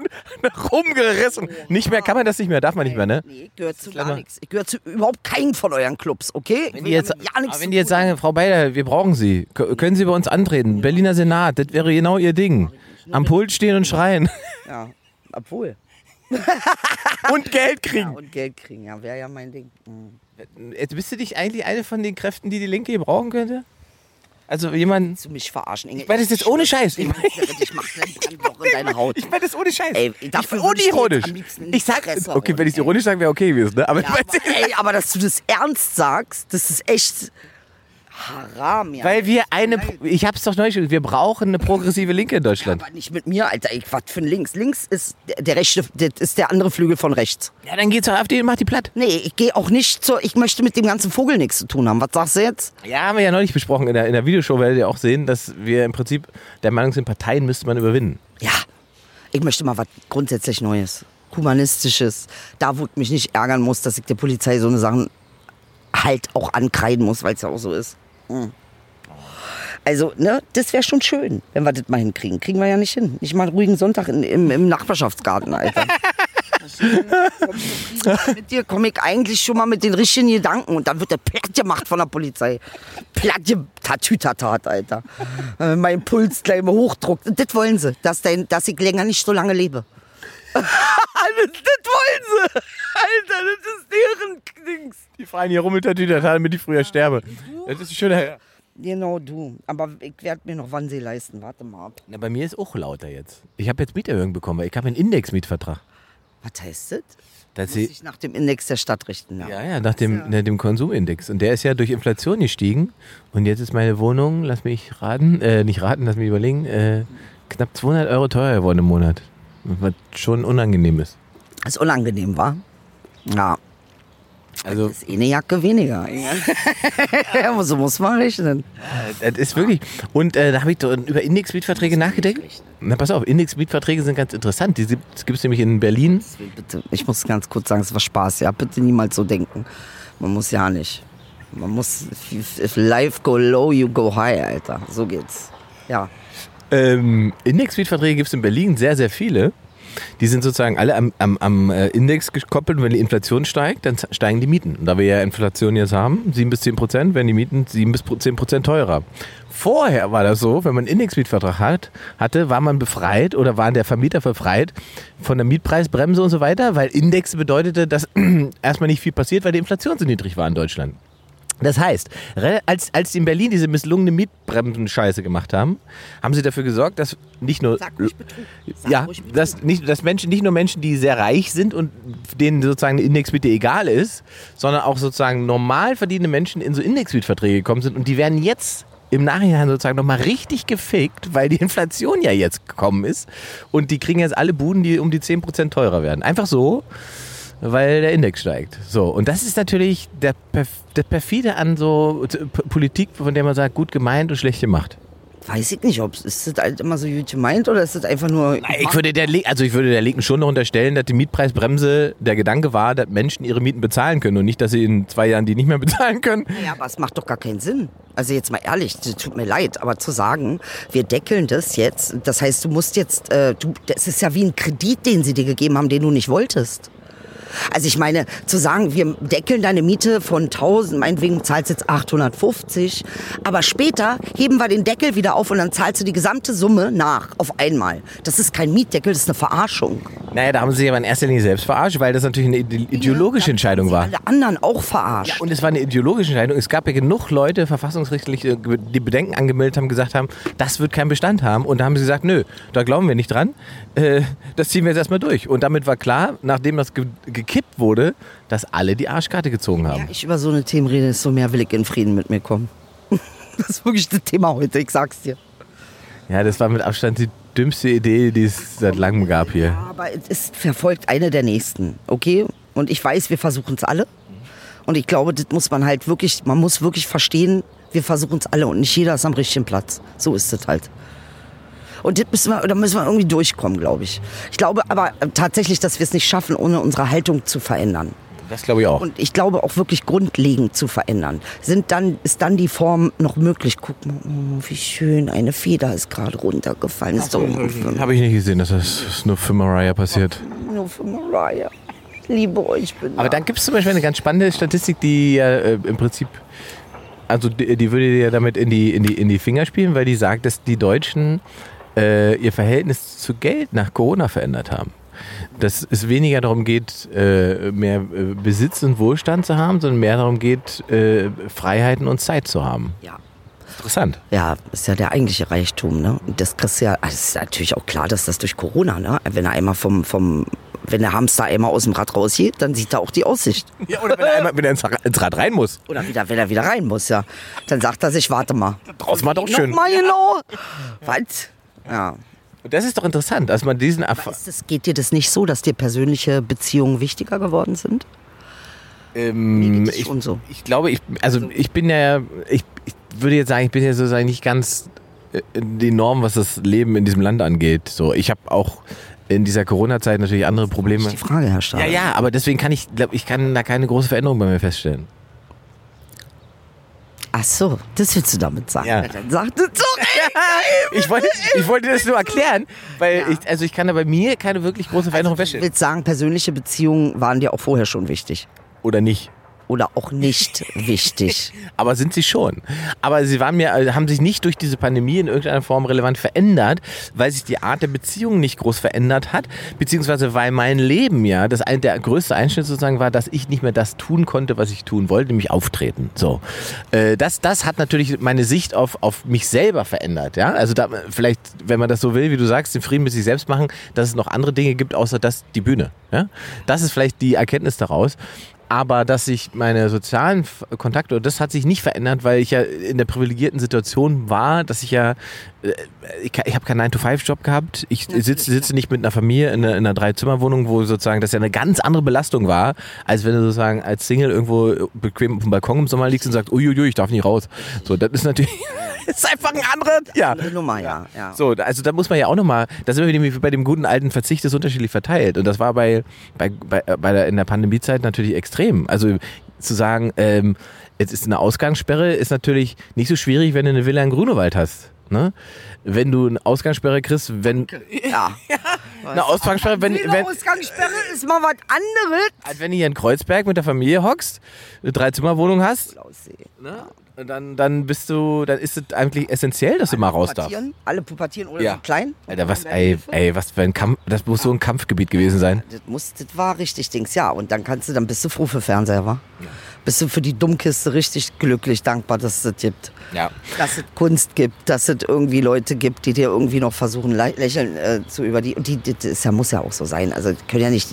rumgerissen. Nicht mehr, kann man das nicht mehr, darf man nicht mehr, ne? Nee, ich gehöre zu gar nichts. Ich gehöre zu überhaupt keinen von euren Clubs, okay? Wenn die jetzt, ja aber wenn die jetzt sagen, Frau Beider, wir brauchen Sie, können Sie bei uns antreten? Berliner Senat, das wäre genau Ihr Ding. Am Pult stehen und schreien. Ja, obwohl. Und Geld Ja, kriegen. und Geld kriegen, ja, wäre ja mein Ding. Mhm. Jetzt bist du nicht eigentlich eine von den Kräften, die die Linke gebrauchen könnte? Also jemand. Du mich verarschen, Inge? Ich meine das jetzt ohne Scheiß. Ich, ich mach einen Brandloch in deine Haut. Ich meine das ohne Scheiß. Ey, dafür ich unironisch. Ich sag, Fresse okay, wenn ich es ironisch sage, wäre okay gewesen. Ne? Aber Ja, aber, ey, aber dass du das ernst sagst, das ist echt haram, ja. weil wir eine, ich hab's doch neulich, gesagt, wir brauchen eine progressive Linke in Deutschland. aber nicht mit mir, Alter. Ich, was für ein Links? Links ist der, rechte, das ist der andere Flügel von rechts. Ja, dann geht's zur AfD und macht die platt. Nee, ich gehe auch nicht zur, ich möchte mit dem ganzen Vogel nichts zu tun haben. Was sagst du jetzt? Ja, haben wir ja neulich besprochen. In der, in der Videoshow werdet ihr auch sehen, dass wir im Prinzip der Meinung sind, Parteien müsste man überwinden. Ja, ich möchte mal was grundsätzlich Neues. Humanistisches. Da, wo ich mich nicht ärgern muss, dass ich der Polizei so eine Sachen halt auch ankreiden muss, weil es ja auch so ist. Also, ne, das wäre schon schön, wenn wir das mal hinkriegen. Kriegen wir ja nicht hin. Nicht mal einen ruhigen Sonntag in, im, im Nachbarschaftsgarten, Alter. mit dir komme ich eigentlich schon mal mit den richtigen Gedanken und dann wird der platt gemacht von der Polizei. Platt tatütatat, Alter. Äh, mein Puls gleich mal hochdruckt. Und das wollen sie, dass, dein, dass ich länger nicht so lange lebe. Das, das wollen sie. Alter, das ist deren Dings. Die fahren hier rum mit der Tüte, damit ich früher sterbe. Das ist ein schöner. Genau, du. Aber ich werde mir noch Wannsee leisten. Warte mal ab. Na, bei mir ist auch lauter jetzt. Ich habe jetzt Mieterhöhung bekommen, weil ich habe einen Indexmietvertrag. Was heißt das? Das Muss sie, sich nach dem Index der Stadt richten. Ja. ja, ja, nach dem, nach dem Konsumindex. Und der ist ja durch Inflation gestiegen. Und jetzt ist meine Wohnung, lass mich raten, äh, nicht raten, lass mich überlegen, äh, knapp 200 Euro teurer geworden im Monat. Was schon unangenehm ist. Ist unangenehm, war? Ja. Also, Ist eh eine Jacke weniger. Aber so muss man rechnen. das ist wirklich. Und äh, da habe ich über Indexmietverträge nachgedacht. Na, pass auf, Indexmietverträge sind ganz interessant. Die gibt es nämlich in Berlin. Bitte, ich muss ganz kurz sagen, es war Spaß. Ja, bitte niemals so denken. Man muss ja nicht. Man muss, if life go low, you go high, Alter. So geht's. Ja. Ähm, Indexmietverträge gibt es in Berlin sehr, sehr viele. Die sind sozusagen alle am, am, am äh, Index gekoppelt. Und wenn die Inflation steigt, dann steigen die Mieten. Da wir ja Inflation jetzt haben, 7 bis 10 Prozent, werden die Mieten 7 bis 10 Prozent teurer. Vorher war das so, wenn man einen Indexmietvertrag hat, hatte, war man befreit oder war der Vermieter befreit von der Mietpreisbremse und so weiter, weil Index bedeutete, dass erstmal nicht viel passiert, weil die Inflation so niedrig war in Deutschland. Das heißt, als, als die in Berlin diese misslungene Mietbremsen-Scheiße gemacht haben, haben sie dafür gesorgt, dass nicht nur ja, dass, nicht, dass Menschen, nicht nur Menschen, die sehr reich sind und denen sozusagen eine Indexmiete egal ist, sondern auch sozusagen normal verdienende Menschen in so Indexmietverträge gekommen sind und die werden jetzt im Nachhinein sozusagen nochmal richtig gefickt, weil die Inflation ja jetzt gekommen ist und die kriegen jetzt alle Buden, die um die 10% teurer werden. Einfach so, weil der Index steigt. So, und das ist natürlich der, Perf der perfide an so Politik, von der man sagt, gut gemeint und schlecht gemacht. Weiß ich nicht, ob es ist das halt immer so gut gemeint oder ist das einfach nur. Ich würde der, Le- also ich würde der Linken schon noch unterstellen, dass die Mietpreisbremse der Gedanke war, dass Menschen ihre Mieten bezahlen können und nicht, dass sie in zwei Jahren die nicht mehr bezahlen können. Ja, aber es macht doch gar keinen Sinn. Also jetzt mal ehrlich, tut mir leid, aber zu sagen, wir deckeln das jetzt, das heißt, du musst jetzt, äh, du, das ist ja wie ein Kredit, den sie dir gegeben haben, den du nicht wolltest. Also ich meine, zu sagen, wir deckeln deine Miete von 1000, meinetwegen zahlst du jetzt 850, aber später heben wir den Deckel wieder auf und dann zahlst du die gesamte Summe nach auf einmal. Das ist kein Mietdeckel, das ist eine Verarschung. Naja, da haben sie sich aber in erster Linie selbst verarscht, weil das natürlich eine ide- ideologische Entscheidung war. Alle anderen auch verarscht. Und es war eine ideologische Entscheidung. Es gab ja genug Leute, verfassungsrechtlich, äh, die Bedenken angemeldet haben, gesagt haben, das wird keinen Bestand haben. Und da haben sie gesagt, nö, da glauben wir nicht dran. Äh, das ziehen wir jetzt erstmal durch. Und damit war klar, nachdem das ge gekippt wurde, dass alle die Arschkarte gezogen Ja, haben. ich über so eine Themen rede, desto mehr will ich in Frieden mit mir kommen. Das ist wirklich das Thema heute, ich sag's dir. Ja, das war mit Abstand die dümmste Idee, die es seit langem gab hier. Ja, aber es verfolgt eine der nächsten, okay? Und ich weiß, wir versuchen es alle. Und ich glaube, das muss man halt wirklich, man muss wirklich verstehen, wir versuchen es alle und nicht jeder ist am richtigen Platz. So ist es halt. Und das müssen wir, da müssen wir irgendwie durchkommen, glaube ich. Ich glaube aber äh, tatsächlich, dass wir es nicht schaffen, ohne unsere Haltung zu verändern. Das glaube ich auch. Und ich glaube auch wirklich grundlegend zu verändern. Sind dann, ist dann die Form noch möglich? Guck mal, oh, wie schön, eine Feder ist gerade runtergefallen. Ist Habe ich nicht gesehen, dass das nur für Mariah passiert. nur für Mariah. Ich liebe euch, bin Aber dann gibt es zum Beispiel eine ganz spannende Statistik, die ja äh, im Prinzip, also die, die würde dir damit in die, in, die, in die Finger spielen, weil die sagt, dass die Deutschen äh, ihr Verhältnis zu Geld nach Corona verändert haben. Dass es weniger darum geht, äh, mehr äh, Besitz und Wohlstand zu haben, sondern mehr darum geht, äh, Freiheiten und Zeit zu haben. Ja. Interessant. Ja, ist ja der eigentliche Reichtum, ne? Und das kriegst du ja, also ist natürlich auch klar, dass das durch Corona, ne? Wenn er einmal vom, vom, wenn der Hamster einmal aus dem Rad rausgeht, dann sieht er auch die Aussicht. Ja, oder wenn er einmal wieder ins ins Rad rein muss. Oder wieder, wenn er wieder rein muss, ja. Dann sagt er sich, warte mal. Draußen war doch schön. Nochmal genau. Was? Ja. Und das ist doch interessant, dass man diesen Erfahrung. Ist das, geht dir das nicht so, dass dir persönliche Beziehungen wichtiger geworden sind? Ähm, ich, so. ich glaube, ich, also ich bin ja, ich, ich würde jetzt sagen, ich bin ja sozusagen nicht ganz äh, die Norm, was das Leben in diesem Land angeht. So, ich habe auch in dieser Corona-Zeit natürlich andere Probleme. Die Frage, Herr Stahl. Ja, ja, aber deswegen kann ich, glaube ich, kann da keine große Veränderung bei mir feststellen. Ach so, das willst du damit sagen. Ja. Dann sag das doch. Ich wollte, ich wollte das nur erklären, weil Ja. ich, also ich kann da bei mir keine wirklich große Veränderung Du feststellen. willst sagen, persönliche Beziehungen waren dir auch vorher schon wichtig. Oder nicht. Oder auch nicht wichtig. Aber sind sie schon. Aber sie waren mir, äh, haben sich nicht durch diese Pandemie in irgendeiner Form relevant verändert, weil sich die Art der Beziehung nicht groß verändert hat, beziehungsweise weil mein Leben ja, das ein, der größte Einschnitt sozusagen war, dass ich nicht mehr das tun konnte, was ich tun wollte, nämlich auftreten. So, äh, das, das hat natürlich meine Sicht auf, auf mich selber verändert. Ja, also da, vielleicht, wenn man das so will, wie du sagst, den Frieden mit sich selbst machen, dass es noch andere Dinge gibt, außer das die Bühne. Ja, das ist vielleicht die Erkenntnis daraus. Aber dass sich meine sozialen Kontakte, das hat sich nicht verändert, weil ich ja in der privilegierten Situation war, dass ich ja, ich, ich habe keinen 9-to-5-Job gehabt. Ich sitze, sitze nicht mit einer Familie in einer, in einer Drei-Zimmer-Wohnung, wo sozusagen das ja eine ganz andere Belastung war, als wenn du sozusagen als Single irgendwo bequem auf dem Balkon im Sommer liegst und sagst, uiuiui, ich darf nicht raus. So, das ist natürlich, ist einfach ein anderer, ja. Nummer, ja. ja. So, also da muss man ja auch nochmal, da sind wir wie bei dem guten alten Verzicht, das unterschiedlich verteilt. Und das war bei, bei, bei, bei der, in der Pandemiezeit natürlich extrem. Also zu sagen, ähm, jetzt ist eine Ausgangssperre, ist natürlich nicht so schwierig, wenn du eine Villa in Grunewald hast. Ne? Wenn du eine Ausgangssperre kriegst, wenn ja. eine Ausgangssperre, wenn, Eine wenn, Ausgangssperre ist mal was anderes. als wenn du hier in Kreuzberg mit der Familie hockst, eine Dreizimmerwohnung hast, ne? Dann, dann bist du, dann ist es eigentlich essentiell, dass du mal raus darfst. Alle pubertieren oder Ja. so klein? Alter, was, ey, ey, was für ein Kampf, das muss so ein Kampfgebiet gewesen sein. Das, muss, das war richtig Dings, ja. Und dann kannst du, dann bist du froh für Fernseher, wa? Bist du für die Dummkiste richtig glücklich, dankbar, dass es das gibt. Ja. Dass es Kunst gibt, dass es irgendwie Leute gibt, die dir irgendwie noch versuchen, lä- lächeln äh, zu über die. Und die, das ist ja, muss ja auch so sein. Also die können ja nicht.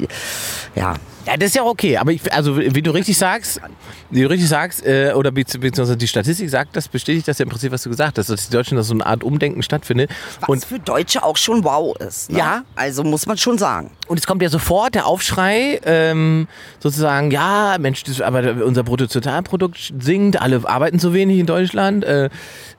Ja. Ja, das ist ja okay, aber ich, also wie du richtig sagst, wie du richtig sagst, äh, oder bezieh- beziehungsweise die Statistik sagt das, bestätigt das ja im Prinzip, was du gesagt hast, dass die Deutschen, dass so eine Art Umdenken stattfindet. Was Und, für Deutsche auch schon wow ist. Ne? Ja. Also muss man schon sagen. und es kommt ja sofort der Aufschrei, ähm, sozusagen, ja, Mensch, das, aber unser Bruttosozialprodukt sinkt, alle arbeiten zu wenig in Deutschland, äh,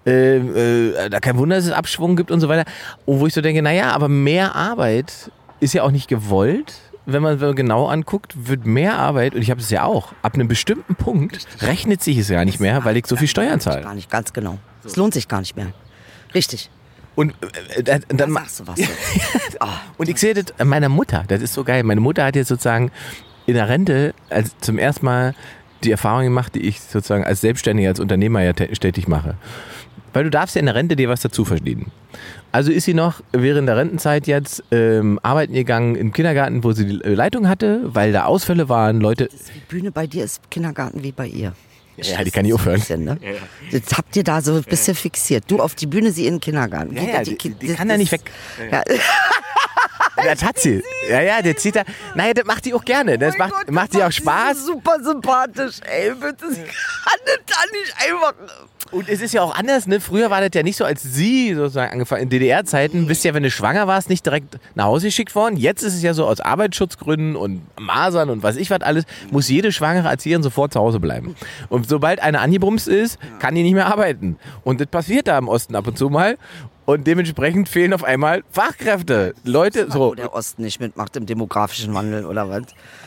äh, äh, da kein Wunder, dass es Abschwung gibt und so weiter. Und wo ich so denke, naja, aber mehr Arbeit ist ja auch nicht gewollt. Wenn man, wenn man genau anguckt, wird mehr Arbeit, und ich habe es ja auch, ab einem bestimmten Punkt rechnet sich es ja nicht mehr, weil ich so viel Steuern zahle. Gar nicht, ganz genau. Es lohnt sich gar nicht mehr. Richtig. Und äh, äh, Da dann, sagst du was. Ah, Und ich sehe das an meiner Mutter, das ist so geil. Meine Mutter hat jetzt sozusagen in der Rente als zum ersten Mal die Erfahrung gemacht, die ich sozusagen als Selbstständiger, als Unternehmer ja stetig mache. Weil du darfst ja in der Rente dir was dazu verdienen. Also ist sie noch während der Rentenzeit jetzt ähm, arbeiten gegangen im Kindergarten, wo sie die äh, Leitung hatte, weil da Ausfälle waren, Leute. die Bühne bei dir ist Kindergarten wie bei ihr. Ja, die kann ich aufhören. Bisschen, ne? Jetzt habt ihr da so ein bisschen fixiert. Du auf die Bühne, sie in den Kindergarten. Ja, ja, die, Ki- die das- kann da nicht weg. Ja. Das hat sie. Ja, ja, der zieht da. Naja, das macht die auch gerne. Das Mein macht, Gott, macht das sie auch sie Spaß. Super sympathisch, ey. Bitte, sie kann das da nicht einfach. Und es ist ja auch anders, ne? Früher war das ja nicht so, als sie sozusagen angefangen, in DDR-Zeiten, bist ja, wenn du schwanger warst, nicht direkt nach Hause geschickt worden. Jetzt ist es ja so, aus Arbeitsschutzgründen und Masern und was ich was alles, muss jede schwangere Erzieherin sofort zu Hause bleiben. Und sobald eine angebrumst ist, kann die nicht mehr arbeiten. Und das passiert da im Osten ab und zu mal. Und dementsprechend fehlen auf einmal Fachkräfte. Leute, Wo so. der Osten nicht mitmacht im demografischen Wandel oder was?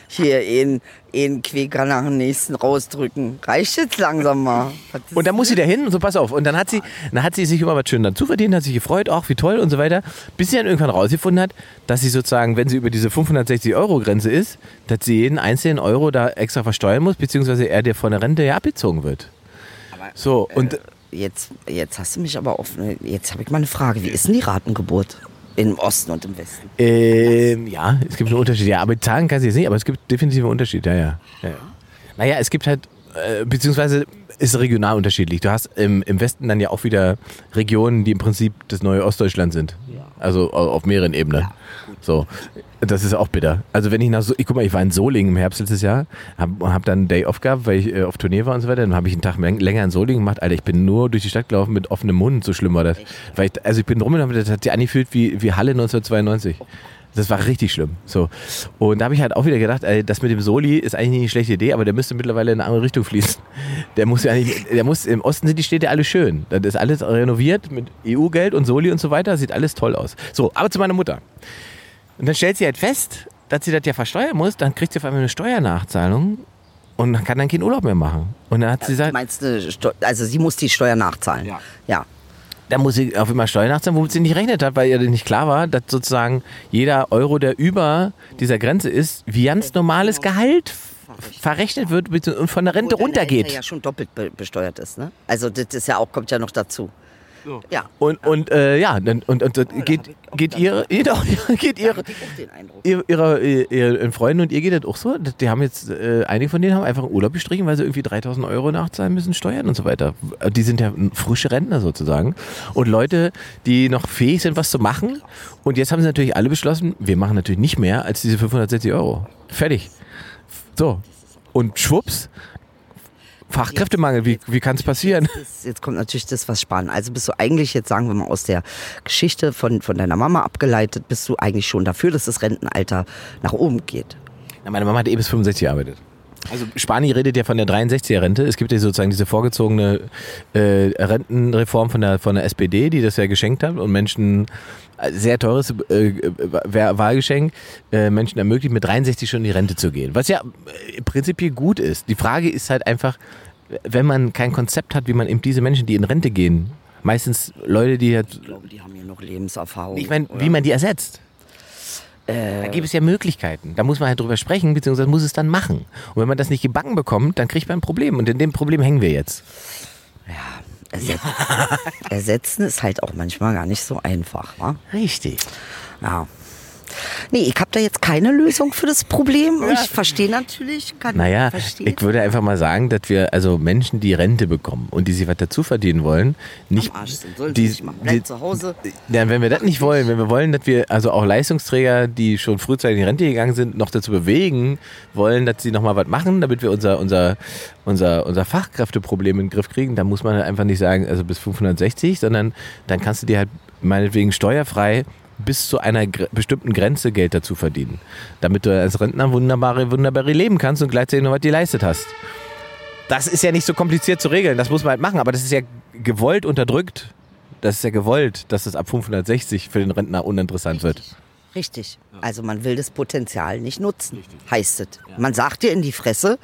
Hier in, in Quäker nach dem nächsten rausdrücken. Reicht jetzt langsam mal. Und dann muss sie da hin und so, pass auf. Und dann hat sie, dann hat sie sich immer was schön dazu verdient, hat sich gefreut, auch wie toll und so weiter, bis sie dann irgendwann rausgefunden hat, dass sie sozusagen, wenn sie über diese 560 Euro Grenze ist, dass sie jeden einzelnen Euro da extra versteuern muss, beziehungsweise er dir von der Rente ja abgezogen wird. So, und Jetzt, jetzt hast du mich aber offen. Jetzt habe ich mal eine Frage. Wie ist denn die Ratengeburt im Osten und im Westen? ähm, ja, es gibt einen Unterschied. Ja, aber zahlen kann sie jetzt nicht, aber es gibt definitiv einen Unterschied, ja, ja. ja, ja. Naja, es gibt halt, äh, beziehungsweise ist regional unterschiedlich. Du hast im, im Westen dann ja auch wieder Regionen, die im Prinzip das neue Ostdeutschland sind. Also au- auf mehreren Ebenen. So. Das ist auch bitter. Also wenn ich nach so, ich guck mal, ich war in Solingen im Herbst letztes Jahr, hab, hab dann einen Day off gehabt, weil ich äh, auf Tournee war und so weiter. Dann habe ich einen Tag läng- länger in Solingen gemacht. Alter, ich bin nur durch die Stadt gelaufen mit offenem Mund. So schlimm war das. Weil ich, also ich bin rumgelaufen, das hat sich angefühlt wie, wie Halle 1992. Das war richtig schlimm. So. Und da habe ich halt auch wieder gedacht, ey, das mit dem Soli ist eigentlich nicht eine schlechte Idee, aber der müsste mittlerweile in eine andere Richtung fließen. Der muss ja eigentlich, der muss, im Osten sind die Städte alle schön. Das ist alles renoviert mit EU-Geld und Soli und so weiter. Sieht alles toll aus. So, aber zu meiner Mutter. Und dann stellt sie halt fest, dass sie das ja versteuern muss, dann kriegt sie auf einmal eine Steuernachzahlung und dann kann dann keinen Urlaub mehr machen. Und dann hat sie gesagt, Meinst du, also sie muss die Steuer nachzahlen? Ja. Ja. da muss sie auf einmal Steuern nachzahlen, womit sie nicht rechnet hat, weil ihr nicht klar war, dass sozusagen jeder Euro, der über dieser Grenze ist, wie ganz normales Gehalt verrechnet wird und von der Rente runtergeht. Rente ja schon doppelt be besteuert ist, ne? Also das ist ja auch, kommt ja noch dazu. Ja. Und, und äh, ja, dann, und, und, und geht, hab ich auch geht gedacht. ihre, genau, geht ihre, Eindruck. ihr, ihre, ihr, ihren Freunden und ihr geht das auch so? Die haben jetzt, äh, einige von denen haben einfach Urlaub gestrichen, weil sie irgendwie 3000 Euro nachzahlen müssen, Steuern und so weiter. Die sind ja frische Rentner sozusagen. Und Leute, die noch fähig sind, was zu machen. Und jetzt haben sie natürlich alle beschlossen, wir machen natürlich nicht mehr als diese 560 Euro. Fertig. So. Und schwupps, Fachkräftemangel, wie, wie kann es passieren? Das, jetzt kommt natürlich das, was sparen. Also bist du eigentlich, jetzt sagen wir mal aus der Geschichte von, von deiner Mama abgeleitet, bist du eigentlich schon dafür, dass das Rentenalter nach oben geht. Ja, meine Mama hat eh bis 65 gearbeitet. Also Spani redet ja von der 63er-Rente. Es gibt ja sozusagen diese vorgezogene äh, Rentenreform von der, von der SPD, die das ja geschenkt hat und Menschen, äh, sehr teures äh, Wahl- Wahlgeschenk, äh, Menschen ermöglicht, mit 63 schon in die Rente zu gehen. Was ja äh, prinzipiell gut ist. Die Frage ist halt einfach, wenn man kein Konzept hat, wie man eben diese Menschen, die in Rente gehen, meistens Leute, die halt, Ich glaube, die haben ja noch Lebenserfahrung. ich meine, wie man die ersetzt. Da gibt es ja Möglichkeiten. Da muss man halt drüber sprechen, beziehungsweise muss es dann machen. Und wenn man das nicht gebacken bekommt, dann kriegt man ein Problem. Und in dem Problem hängen wir jetzt. Ersetzen. Ersetzen ist halt auch manchmal gar nicht so einfach, wa? Richtig. Ja. Nee, ich habe da jetzt keine Lösung für das Problem. Ich verstehe natürlich, kann Naja, verstehen. ich würde einfach mal sagen, dass wir also Menschen, die Rente bekommen und die sich was dazu verdienen wollen, nicht. Am Arsch sind, sollen die, sie sich machen. Bleibt zu Hause. Ja, wenn wir das nicht wollen, wenn wir wollen, dass wir also auch Leistungsträger, die schon frühzeitig in Rente gegangen sind, noch dazu bewegen wollen, dass sie nochmal was machen, damit wir unser, unser, unser, unser Fachkräfteproblem in den Griff kriegen, dann muss man halt einfach nicht sagen, also bis 560, sondern dann kannst du dir halt meinetwegen steuerfrei bis zu einer bestimmten Grenze Geld dazu verdienen. Damit du als Rentner wunderbare, wunderbare leben kannst und gleichzeitig noch was geleistet hast. Das ist ja nicht so kompliziert zu regeln, das muss man halt machen, aber das ist ja gewollt unterdrückt. Das ist ja gewollt, dass es ab 560 für den Rentner uninteressant wird. Richtig. Also man will das Potenzial nicht nutzen, heißt es. Man sagt dir in die Fresse,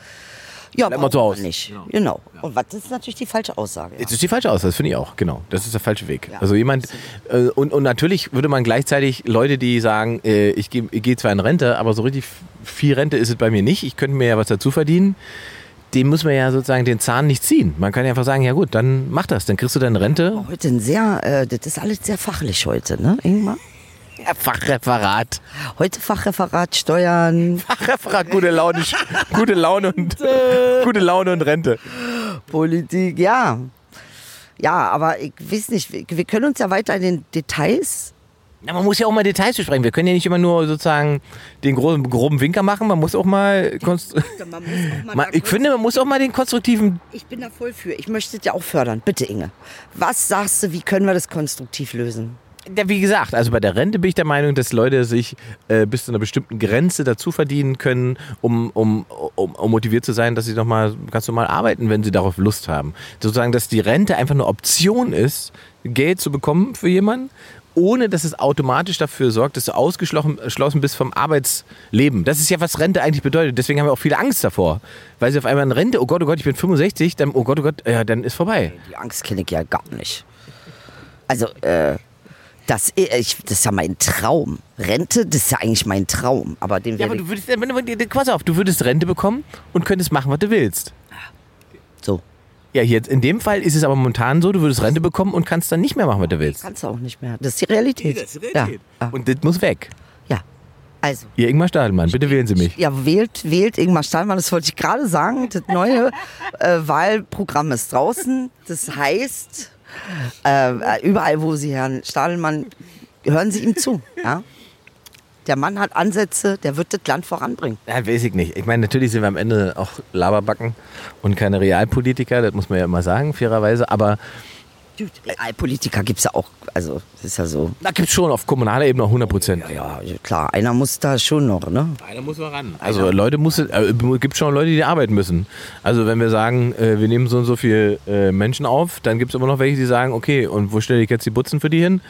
ja, Bleib mal braucht zu Hause. nicht. Genau. Und was ist natürlich die falsche Aussage? Ja. Jetzt ist die falsche Aussage, das finde ich auch, genau. Das ist der falsche Weg. Ja. Also jemand, äh, und, und natürlich würde man gleichzeitig Leute, die sagen, äh, ich gehe geh zwar in Rente, aber so richtig viel Rente ist es bei mir nicht, ich könnte mir ja was dazu verdienen, dem muss man ja sozusagen den Zahn nicht ziehen. Man kann ja einfach sagen, ja gut, dann mach das, dann kriegst du deine Rente. Heute ein sehr, äh, das ist alles sehr fachlich heute, ne, Ingmar? Ja, Fachreferat. Heute Fachreferat Steuern, Fachreferat, gute Laune, gute Laune und, gute Laune und Rente. Politik, ja. Ja, aber ich weiß nicht, wir können uns ja weiter in den Details. Ja, man muss ja auch mal Details besprechen. Wir können ja nicht immer nur sozusagen den groben, groben Winker machen. Man muss auch mal. Man muss auch Man, ich finde, man muss auch mal den konstruktiven. Ich bin da voll für. Ich möchte es ja auch fördern. Bitte, Inge. Was sagst du, wie können wir das konstruktiv lösen? Wie gesagt, also bei der Rente bin ich der Meinung, dass Leute sich äh, bis zu einer bestimmten Grenze dazu verdienen können, um, um, um, um motiviert zu sein, dass sie nochmal ganz normal arbeiten, wenn sie darauf Lust haben. Sozusagen, dass die Rente einfach eine Option ist, Geld zu bekommen für jemanden, ohne dass es automatisch dafür sorgt, dass du ausgeschlossen geschlossen bist vom Arbeitsleben. Das ist ja, was Rente eigentlich bedeutet. Deswegen haben wir auch viele Angst davor. Weil sie auf einmal in Rente, oh Gott, oh Gott, ich bin 65, dann, oh Gott, oh Gott, ja, dann ist vorbei. Die Angst kenne ich ja gar nicht. Also, äh, das, ich, das ist ja mein Traum. Rente, das ist ja eigentlich mein Traum. Aber den Ja, aber du würdest, pass auf, du würdest Rente bekommen und könntest machen, was du willst. so. Ja, jetzt in dem Fall ist es aber momentan so, du würdest Rente bekommen und kannst dann nicht mehr machen, was du willst. Kannst du auch nicht mehr. Das ist die Realität. Ja, ja. Und das muss weg. ja. Also. Ihr Ingmar Stadelmann, bitte wählen Sie mich. Ja, wählt, wählt Ingmar Stahlmann, das wollte ich gerade sagen. Das neue äh, Wahlprogramm ist draußen. Das heißt, äh, überall, wo Sie Herrn Stadelmann, hören Sie ihm zu. Ja? Der Mann hat Ansätze, der wird das Land voranbringen. Ja, weiß ich nicht. Ich meine, natürlich sind wir am Ende auch Laberbacken und keine Realpolitiker, das muss man ja immer sagen, fairerweise. Aber Gut, Realpolitiker gibt es ja auch, also das ist ja so. da gibt es schon auf kommunaler Ebene auch 100 Prozent. Ja, klar, einer muss da schon noch, ne? Einer muss mal ran. Also Leute muss äh, gibt schon Leute, die arbeiten müssen. Also wenn wir sagen, äh, wir nehmen so und so viele äh, Menschen auf, dann gibt es immer noch welche, die sagen, okay, und wo stelle ich jetzt die Butzen für die hin?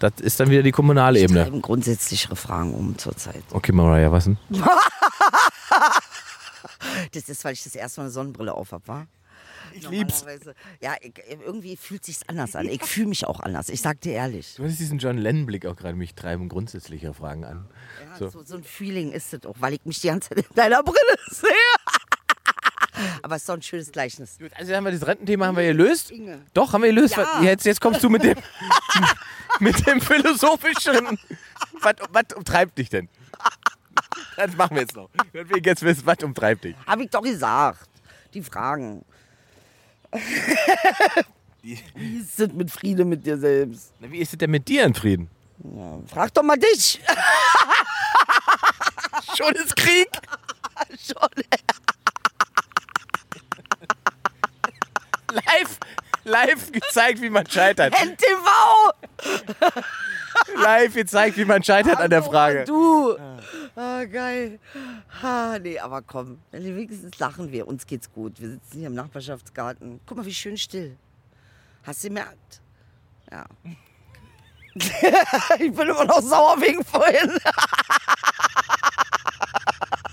Das ist dann wieder die kommunale Wir Ebene. treiben grundsätzlichere Fragen um zurzeit. Okay, Mariah, was denn? Das ist, weil ich das erste Mal eine Sonnenbrille auf habe, wa? Ich lieb's. Ja, ich, irgendwie fühlt sich's anders an. Ich fühle mich auch anders. Ich sag dir ehrlich. Du hast diesen John Lennon-Blick auch gerade, mich treiben grundsätzliche Fragen an. Ja, So. so. So, ein Feeling ist es auch, weil ich mich die ganze Zeit in deiner Brille sehe. Aber es ist doch ein schönes Gleichnis. Gut, also haben wir das Rententhema haben wir gelöst. Inge. Doch, haben wir gelöst. Ja. Jetzt, jetzt kommst du mit dem, mit dem philosophischen. Was, was umtreibt dich denn? Das machen wir jetzt noch. Ich will jetzt wissen, was umtreibt dich? Hab ich doch gesagt. Die Fragen. Wie ist es mit Friede mit dir selbst? Na, Wie ist es denn mit dir in Frieden? Frag doch mal dich. Schon ist Krieg. Schon. Live, live gezeigt, wie man scheitert. NTV! Live gezeigt, wie man scheitert an der Frage. Du. Ah, geil. Ah, nee, aber komm. Wenigstens lachen wir. Uns geht's gut. Wir sitzen hier im Nachbarschaftsgarten. Guck mal, wie schön still. Hast du gemerkt? Ja. ich bin immer noch sauer wegen vorhin.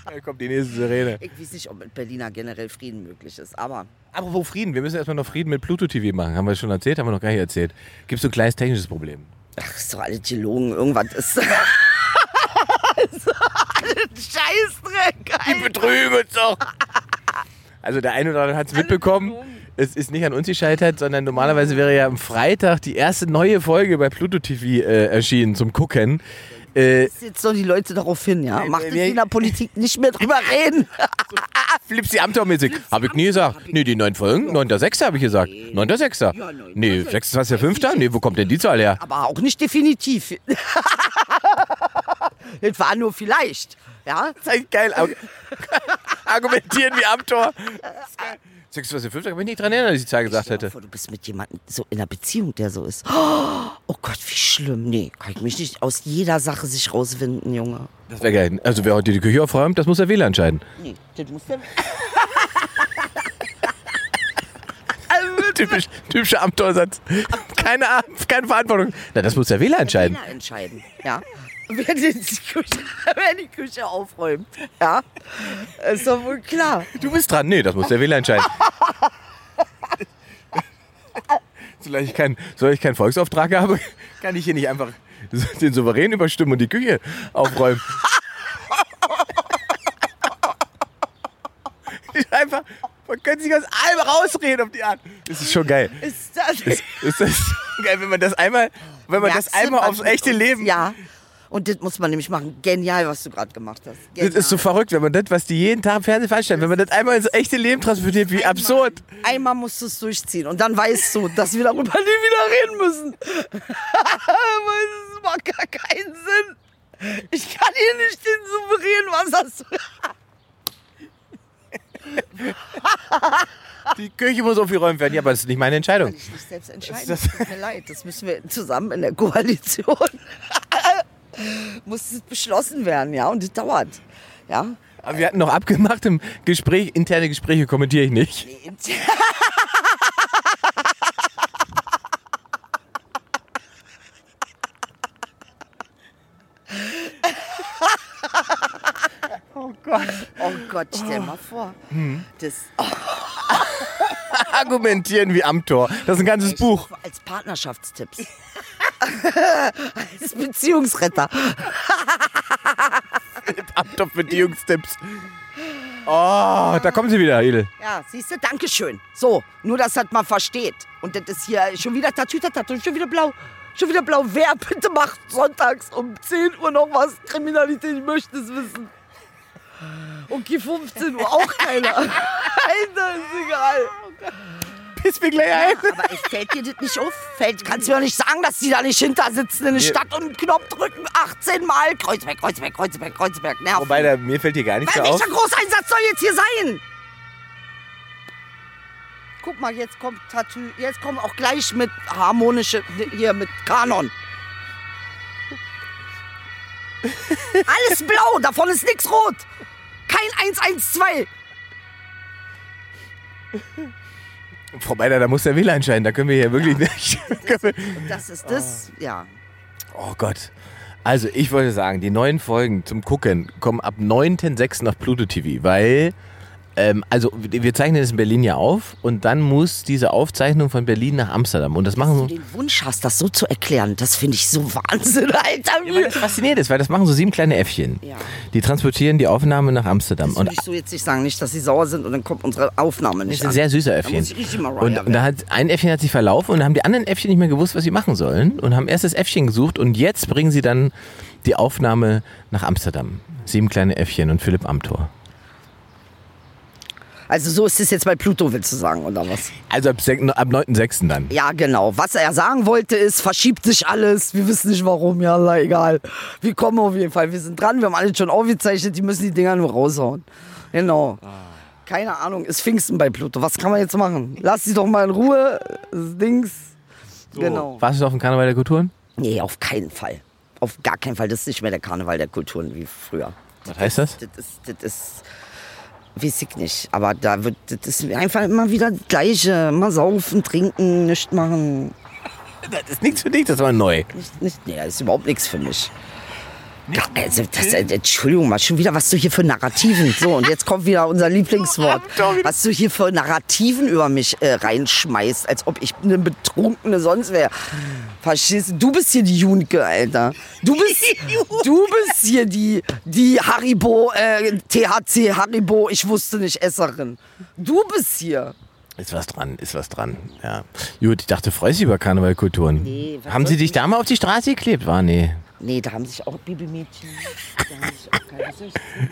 Da kommt die nächste Sirene. Ich weiß nicht, ob mit Berliner generell Frieden möglich ist, aber Apropos Frieden, wir müssen erstmal noch Frieden mit Pluto TV machen. Haben wir schon erzählt? Haben wir noch gar nicht erzählt. Gibt es so ein kleines technisches Problem? Ach, ist doch alles gelogen. Irgendwas ist. ist alles Scheißdreck. Die Alter. betrügen uns doch. Also der eine oder andere hat es mitbekommen. Es ist nicht an uns gescheitert, sondern normalerweise wäre ja am Freitag die erste neue Folge bei Pluto TV äh, erschienen zum Gucken. Äh, Jetzt sollen die Leute darauf hin, ja? Macht es wir- in der Politik nicht mehr drüber reden. Flipsi Amthor-mäßig. Habe ich nie gesagt. Nee, die neun Folgen. 9.6. habe ich gesagt. 9.6. Ja, 9.6.. Nee, 26.5. Nee, wo kommt denn die Zahl her? Aber auch nicht definitiv. das war nur vielleicht. Ja? Das ist eigentlich geil. Argu- Argumentieren wie Amthor. 26.5. kann mich nicht dran erinnern, dass ich die Zahl gesagt hätte. Vor, du bist mit jemandem so in einer Beziehung, der so ist. Oh Gott, wie schlimm. Nee, kann ich mich nicht aus jeder Sache sich rauswinden, Junge. Das wäre geil. Also wer heute die Küche aufräumt, das muss der Wähler entscheiden. Nee, das muss der Typisch, typischer Amtorsatz. Keine Ahnung, keine Verantwortung. Na, das muss der Wähler entscheiden. Wähler entscheiden. Ja. Wer die, Küche, wer die Küche aufräumt. Ja. Ist doch wohl klar. Du bist dran. Nee, das muss der Wähler entscheiden. Solange ich, kein, solange ich keinen Volksauftrag habe, kann ich hier nicht einfach den Souverän überstimmen und die Küche aufräumen. einfach, man könnte sich aus allem rausreden auf die Art. Das ist schon geil. Ist das. Ist, ist das geil, wenn man das einmal, wenn man das Merkst einmal aufs echte Leben Ja. Und das muss man nämlich machen. Genial, was du gerade gemacht hast. Das ist so Genial. verrückt, wenn man das, was die jeden Tag im Fernsehen veranstalten, wenn man das einmal ins echte Leben transportiert, wie absurd. Einmal musst du es durchziehen und dann weißt du, dass wir darüber nie wieder reden müssen. Weil es macht gar keinen Sinn. Ich kann hier nicht den souverän, was hast du? Die Küche muss aufgeräumt werden. Ja, aber das ist nicht meine Entscheidung. Kann ich nicht selbst entscheiden. Das- Tut mir leid. Das müssen wir zusammen in der Koalition. Muss es beschlossen werden, ja. Und das dauert. Ja. Aber wir hatten noch abgemacht im Gespräch, interne Gespräche kommentiere ich nicht. Oh Gott. Oh Gott, stell mal vor. Das Argumentieren wie Amtor. Das ist ein ganzes Buch. als Partnerschaftstipps. als Beziehungsretter. Amtor Beziehungstipps. Oh, da kommen sie wieder, Edel. Ja, siehst du, Dankeschön. So, nur, dass das mal versteht. Und das ist hier schon wieder Tatütatato, schon wieder blau. Schon wieder blau. Wer bitte macht sonntags um 10 Uhr noch was? Kriminalität, ich möchte es wissen. Okay, 15 Uhr, auch keiner. Alter, ist egal. Piss mir gleich ein. Aber es fällt dir das nicht auf? Fällt, kannst du mir nicht sagen, dass die da nicht hinter sitzen in der. Stadt und einen Knopf drücken. 18 Mal. Kreuzberg, Kreuzberg, Kreuzberg, Kreuzberg. Nerv. Wobei, da, mir fällt hier gar nichts Weil auf. welcher Großeinsatz soll jetzt hier sein? Guck mal, jetzt kommt Tattoo. Jetzt kommen auch gleich mit harmonische, hier mit Kanon. Alles blau, davon ist nichts rot. Kein 112. Frau Beider, da muss der Wähler entscheiden. Da können wir hier wirklich nicht. können wir- Das ist das, ja. oh Gott. Also, ich wollte sagen, die neuen Folgen zum Gucken kommen ab 9.6. auf Pluto TV, weil Ähm, also wir zeichnen das in Berlin ja auf und dann muss diese Aufzeichnung von Berlin nach Amsterdam und das machen Wenn so. du den Wunsch hast, das so zu erklären, das finde ich so Wahnsinn, Alter. Ja, weil das faszinierend ist, weil das machen so sieben kleine Äffchen. Ja. Die transportieren die Aufnahme nach Amsterdam. Das Und würde ich so jetzt nicht sagen, nicht, dass sie sauer sind und dann kommt unsere Aufnahme das nicht sind an. sehr süße Da Äffchen. Und, und da hat ein Äffchen hat sich verlaufen und da haben die anderen Äffchen nicht mehr gewusst, was sie machen sollen und haben erst das Äffchen gesucht und jetzt bringen sie dann die Aufnahme nach Amsterdam. Sieben kleine Äffchen und Philipp Amthor. Also so ist es jetzt bei Pluto, willst du sagen, oder was? Also ab, ab 9.6. dann. Ja, genau. Was er sagen wollte ist, verschiebt sich alles. Wir wissen nicht warum, ja, egal. Wir kommen auf jeden Fall. Wir sind dran, wir haben alles schon aufgezeichnet, die müssen die Dinger nur raushauen. Genau. Keine Ahnung, ist Pfingsten bei Pluto. Was kann man jetzt machen? Lass sie doch mal in Ruhe. Das Dings. Genau. Warst du auf dem Karneval der Kulturen? Nee, auf keinen Fall. Auf gar keinen Fall. Das ist nicht mehr der Karneval der Kulturen wie früher. Was heißt das? Das ist, das ist, weiß ich nicht. Aber da wird, das ist einfach immer wieder das Gleiche. Mal saufen, trinken, nichts machen. Das ist nichts für dich, das war neu. Nicht, nicht, nee, das ist überhaupt nichts für mich. Also, das, äh, Entschuldigung, mal schon wieder, was du hier für Narrativen. So, und jetzt kommt wieder unser Lieblingswort. Was du hier für Narrativen über mich äh, reinschmeißt, als ob ich eine betrunkene sonst wäre. Verstehst du? Du bist hier die Junke, Alter. Du bist, du bist hier die, die Haribo, äh, THC Haribo, ich wusste nicht, Esserin. Du bist hier. Ist was dran, ist was dran. Ja. Gut, ich dachte, freust dich über Karnevalkulturen. Nee, haben sie dich da mal auf die Straße geklebt? War nee. Nee, da haben sich auch Babymädchen. Da haben sich auch keine- was soll ich sagen?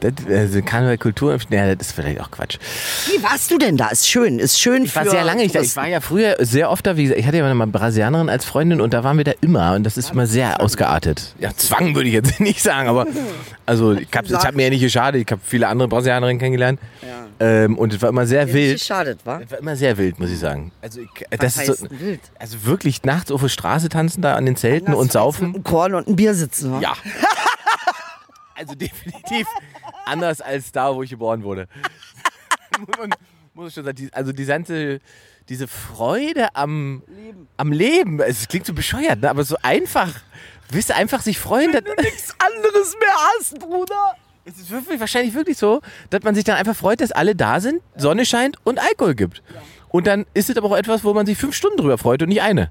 Das, also Karnevalkultur, ja, das ist vielleicht auch Quatsch. Wie warst du denn da? Ist schön, ist schön Ich war sehr lange nicht da. Ich war ja früher sehr oft da, wie gesagt, ich hatte ja mal eine Brasilianerin als Freundin und da waren wir da immer und das ist immer sehr ausgeartet. Ja, Zwang würde ich jetzt nicht sagen, aber also ich habe hab mir ja nicht geschadet. Ich habe viele andere Brasilianerinnen kennengelernt ähm, und es war immer sehr Wild. wild. Geschadet, wa? Es war immer sehr wild, muss ich sagen. Also, ich, das ist so, wild? also wirklich nachts auf der Straße tanzen da an den Zelten und saufen. Mit einem Korn und ein Bier sitzen, wa? Ja. Also definitiv anders als da, wo ich geboren wurde. muss, man, muss ich schon sagen, also die ganze, diese Freude am Leben. am Leben, es klingt so bescheuert, ne? aber so einfach. Willst du einfach sich freuen? dass- Nichts anderes mehr hast, Bruder. Es ist wirklich, wahrscheinlich wirklich so, dass man sich dann einfach freut, dass alle da sind, Sonne scheint und Alkohol gibt. Und dann ist es aber auch etwas, wo man sich fünf Stunden drüber freut und nicht eine.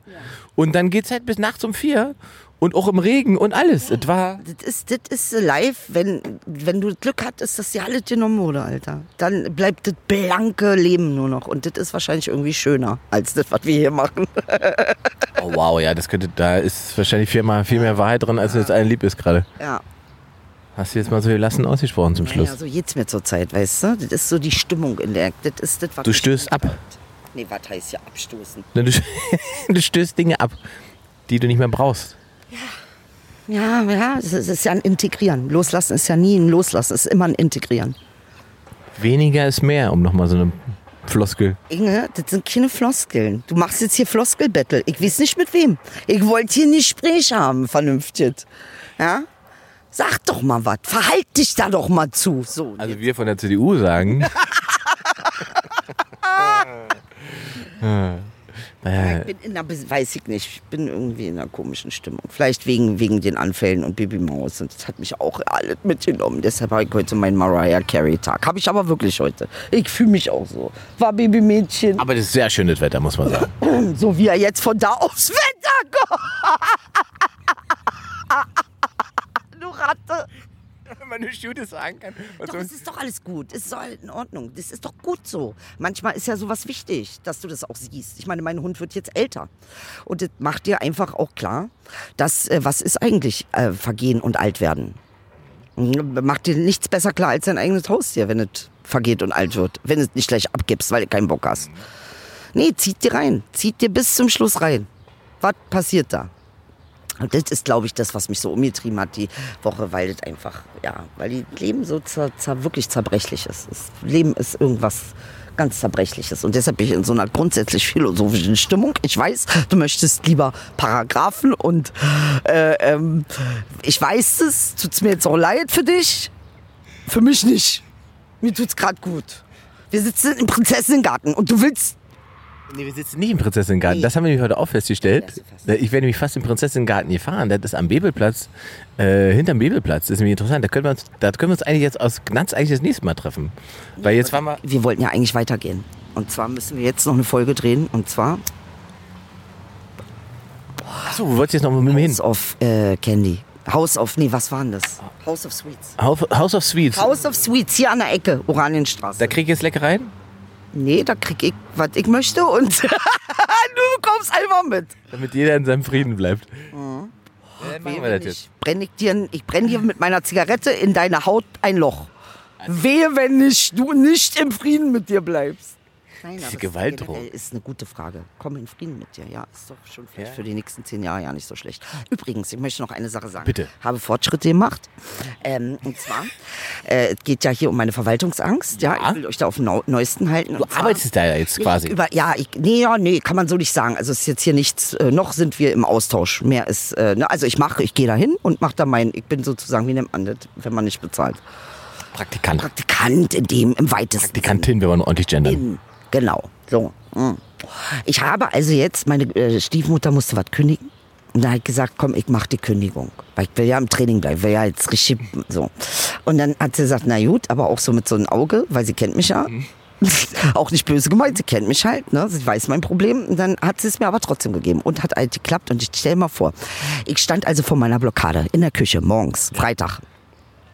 Und dann geht es halt bis nachts um vier und auch im Regen und alles. Es war Das ist, das ist live, wenn, wenn du Glück hattest, dass dir alles genommen wurde, Alter. Dann bleibt das blanke Leben nur noch. Und das ist wahrscheinlich irgendwie schöner, als das, was wir hier machen. Oh wow, ja, das könnte, da ist wahrscheinlich viermal viel mehr Wahrheit drin, als jetzt allen lieb ist gerade. Ja. Hast du jetzt mal so gelassen ausgesprochen zum Schluss? Ja, so geht's mir zurzeit, weißt du? Das ist so die Stimmung in der. Das ist das, was Du stößt ab. Nee, was heißt ja abstoßen? Du, du stößt Dinge ab, die du nicht mehr brauchst. Ja, ja, es ist, es ist ja ein Integrieren. Loslassen ist ja nie ein Loslassen, es ist immer ein Integrieren. Weniger ist mehr, um nochmal so eine Floskel. Inge, das sind keine Floskeln. Du machst jetzt hier Floskelbattle. Ich weiß nicht mit wem. Ich wollte hier ein Gespräch haben, vernünftig. Ja? Sag doch mal was. Verhalt dich da doch mal zu. So. Also wir von der CDU sagen. ich bin in einer, weiß ich nicht, ich bin irgendwie in einer komischen Stimmung. Vielleicht wegen, wegen den Anfällen und Baby Maus. Und das hat mich auch alles mitgenommen. Deshalb habe ich heute meinen Mariah Carey Tag. Habe ich aber wirklich heute. Ich fühle mich auch so. War Babymädchen. Aber das ist sehr schönes Wetter, muss man sagen. So wie er jetzt von da aufs Wetter kommt. du Ratte. Man Studie sagen kann. Doch, es ist doch alles gut. Es ist doch in Ordnung. Das ist doch gut so. Manchmal ist ja sowas wichtig, dass du das auch siehst. Ich meine, mein Hund wird jetzt älter. Und das macht dir einfach auch klar, dass, äh, was ist eigentlich äh, Vergehen und Altwerden? Mhm, Macht dir nichts besser klar als dein eigenes Haustier, wenn es vergeht und alt wird. Wenn es nicht gleich abgibst, weil du keinen Bock hast. Nee, zieht dir rein. Zieht dir bis zum Schluss rein. Was passiert da? Und das ist, glaube ich, das, was mich so umgetrieben hat die Woche, weil das einfach, ja, weil die Leben so zer, zer, wirklich zerbrechlich ist. Das Leben ist irgendwas ganz Zerbrechliches. Und deshalb bin ich in so einer grundsätzlich philosophischen Stimmung. Ich weiß, du möchtest lieber Paragraphen und äh, ähm, ich weiß es, tut's mir jetzt auch leid für dich. Für mich nicht. Mir tut's gerade gut. Wir sitzen im Prinzessinnengarten und du willst Nee, wir sitzen nicht im Prinzessinnengarten. Nee. Das haben wir nämlich heute auch festgestellt. Du. Ich wäre nämlich fast im Prinzessinnengarten gefahren. Das ist am Bebelplatz, äh, hinterm Bebelplatz. Das ist nämlich interessant. Da können wir uns, da können wir uns eigentlich jetzt aus Gnatz eigentlich das nächste Mal treffen. Weil jetzt waren wir. Wir wollten ja eigentlich weitergehen. Und zwar müssen wir jetzt noch eine Folge drehen. Und zwar Achso, du wolltest jetzt noch mal mit mir hin. House of äh, Candy. House of, nee, was war denn das? House of Sweets. House House of Sweets. House of Sweets, hier an der Ecke, Oranienstraße. Da krieg ich jetzt Leckereien? Nee, da krieg ich, was ich möchte und du kommst einfach mit. Damit jeder in seinem Frieden bleibt. Mhm. Wehe, machen wir wenn das jetzt. ich brenne ich dir, ich brenne dir mit meiner Zigarette in deine Haut ein Loch. Wehe, wenn nicht, du nicht im Frieden mit dir bleibst. Nein, Diese Gewaltdrohung. ist eine gute Frage. Komm in Frieden mit dir. Ja, ist doch schon vielleicht Ja. für die nächsten zehn Jahre ja nicht so schlecht. Übrigens, ich möchte noch eine Sache sagen. Bitte. Habe Fortschritte gemacht. Ähm, und zwar, äh, es geht ja hier um meine Verwaltungsangst. Ja, Ja. ich will euch da auf dem neuesten halten. Du zwar- arbeitest da ja jetzt quasi. über, ja, ich, nee, ja, nee, kann man so nicht sagen. Also es ist jetzt hier nichts, äh, noch sind wir im Austausch. Mehr ist, äh, ne, also ich mache, ich gehe da hin und mache da mein, ich bin sozusagen, wie nennt man das, wenn man nicht bezahlt? Praktikant. Praktikant in dem, im weitesten Praktikantin, wenn man ordentlich gendern. Sinne. Genau, so. mm. Ich habe also jetzt, meine äh, Stiefmutter musste was kündigen. Und da hat gesagt, komm, ich mache die Kündigung. Weil ich will ja im Training bleiben, will ja jetzt richtig so. Und dann hat sie gesagt, na gut, aber auch so mit so einem Auge, weil sie kennt mich ja. auch nicht böse gemeint, sie kennt mich halt, ne? sie weiß mein Problem. Und dann hat sie es mir aber trotzdem gegeben und hat halt geklappt. Und ich stell mal vor, ich stand also vor meiner Blockade in der Küche morgens, Freitag.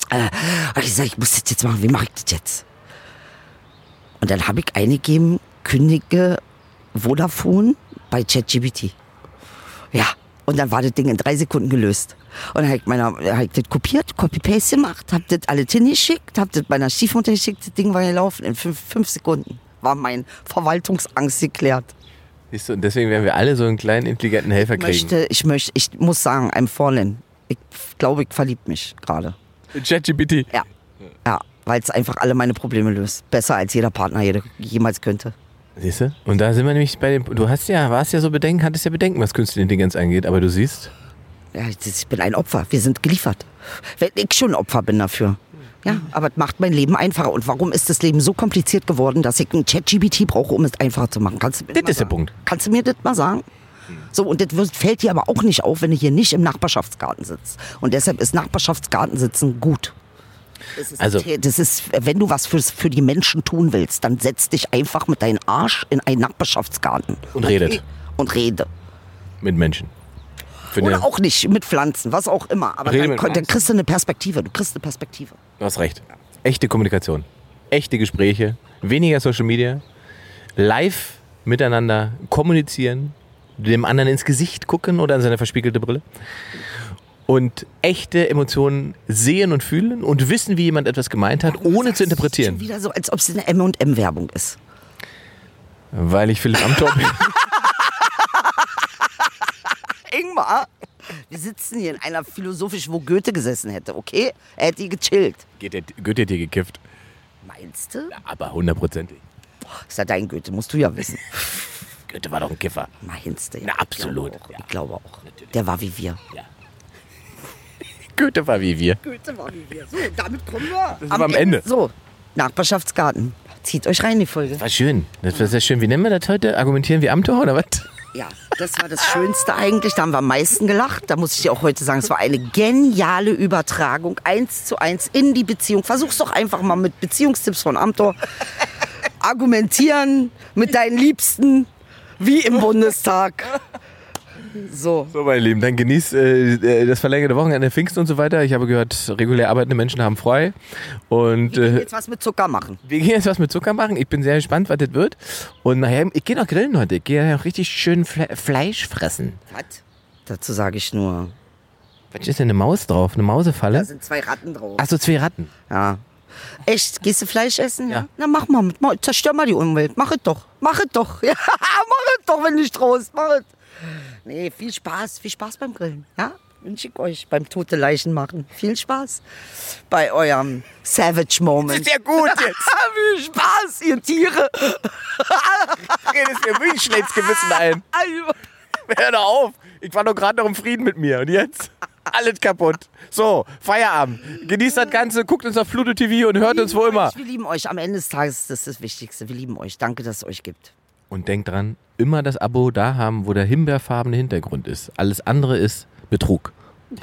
Äh, hab ich gesagt, ich muss das jetzt machen, wie mache ich das jetzt? Und dann habe ich eingegeben, kündige Vodafone bei ChatGPT. Ja, und dann war das Ding in drei Sekunden gelöst. Und dann habe ich, meiner, hab ich das kopiert, Copy-Paste gemacht, habe das alles hingeschickt, habe das meiner Stiefmutter geschickt, das Ding war gelaufen. In fünf, fünf Sekunden war mein Verwaltungsangst geklärt. Siehst du, und deswegen werden wir alle so einen kleinen intelligenten Helfer Ich kriegen. möchte, ich möchte, ich muss sagen, I'm fallen. Ich glaube, ich verlieb mich gerade. ChatGPT. Ja. Ja, weil es einfach alle meine Probleme löst. Besser als jeder Partner jede, jemals könnte. Siehst du? Und da sind wir nämlich bei dem. Du hast ja, warst ja so Bedenken, hattest ja Bedenken, was künstliche Intelligenz angeht, aber du siehst, Ja, ich bin ein Opfer. Wir sind geliefert. Wenn ich schon ein Opfer bin dafür. Ja, aber es macht mein Leben einfacher. Und warum ist das Leben so kompliziert geworden, dass ich ein ChatGPT brauche, um es einfacher zu machen? Kannst du mir Das ist der sagen? Punkt. Kannst du mir das mal sagen? So, und das fällt dir aber auch nicht auf, wenn du hier nicht im Nachbarschaftsgarten sitzt. Und deshalb ist Nachbarschaftsgartensitzen gut. Das ist, Also- das ist, wenn du was fürs, für die Menschen tun willst, dann setz dich einfach mit deinem Arsch in einen Nachbarschaftsgarten. Und redet. Und rede. mit Menschen. Für Oder auch nicht, mit Pflanzen, was auch immer. Aber dann, dann kriegst du eine Perspektive. Du kriegst eine Perspektive. Du hast recht. Echte Kommunikation. Echte Gespräche. Weniger Social Media. Live miteinander kommunizieren. Dem anderen ins Gesicht gucken oder an seine verspiegelte Brille. Und echte Emotionen sehen und fühlen und wissen, wie jemand etwas gemeint hat, ohne zu Schon interpretieren. wieder so, als ob es eine M&M-Werbung ist. Weil ich Philipp Amthor bin. Ingmar, wir sitzen hier in einer philosophisch, wo Goethe gesessen hätte, okay? Er hätte gechillt. Geht der, Goethe hat dir gekifft. Meinst du? Aber hundertprozentig. Ist ja dein Goethe, musst du ja wissen. Goethe war doch ein Kiffer. Meinst du? Ja, Na, absolut, Ich glaube auch. ja. Ich glaube auch. Der war wie wir. Goethe war wie wir. Goethe war wie wir. So, damit kommen wir wir am Ende. So, Nachbarschaftsgarten. Zieht euch rein in die Folge. War schön. Das war sehr schön. Wie nennen wir das heute? Argumentieren wir Amthor oder was? Ja, das war das Schönste eigentlich. Da haben wir am meisten gelacht. Da muss ich dir auch heute sagen, es war eine geniale Übertragung. Eins zu eins in die Beziehung. Versuch's doch einfach mal mit Beziehungstipps von Amtor. Argumentieren mit deinen Liebsten wie im Bundestag. So. So, meine Lieben, dann genießt äh, äh, das verlängerte Wochenende Pfingsten und so weiter. Ich habe gehört, regulär arbeitende Menschen haben frei. Und äh, Jetzt was mit Zucker machen. wir gehen jetzt was mit Zucker machen. Ich bin sehr gespannt, was das wird. Und nachher, ich gehe noch grillen heute. Ich gehe noch richtig schön Fle Fleisch fressen. Was? Dazu sage ich nur, Was ist denn eine Maus drauf? Eine da Mausefalle? sind zwei Ratten drauf. Achso, zwei Ratten. Ja. Echt? Gehst du Fleisch essen? Ja. Na, mach mal. mach- Zerstör mal die Umwelt. Mach es doch. Mach es doch. Ja, mach es doch, wenn du dich traust. Mach es. Nee, viel Spaß. Viel Spaß beim Grillen. Ja? Wünsche ich euch beim tote Leichen machen. Viel Spaß bei eurem Savage Moment. ja gut jetzt. viel Spaß, ihr Tiere. Redest mir wirklich schlechtes Gewissen ein. Hör doch auf. Ich war doch gerade noch im Frieden mit mir. Und jetzt? Alles kaputt. So, Feierabend. Genießt das Ganze, guckt uns auf Pluto TV und hört uns wo immer. Wir lieben euch. Am Ende des Tages ist das das Wichtigste. Wir lieben euch. Danke, dass es euch gibt. Und denkt dran, immer das Abo da haben, wo der himbeerfarbene Hintergrund ist. Alles andere ist Betrug.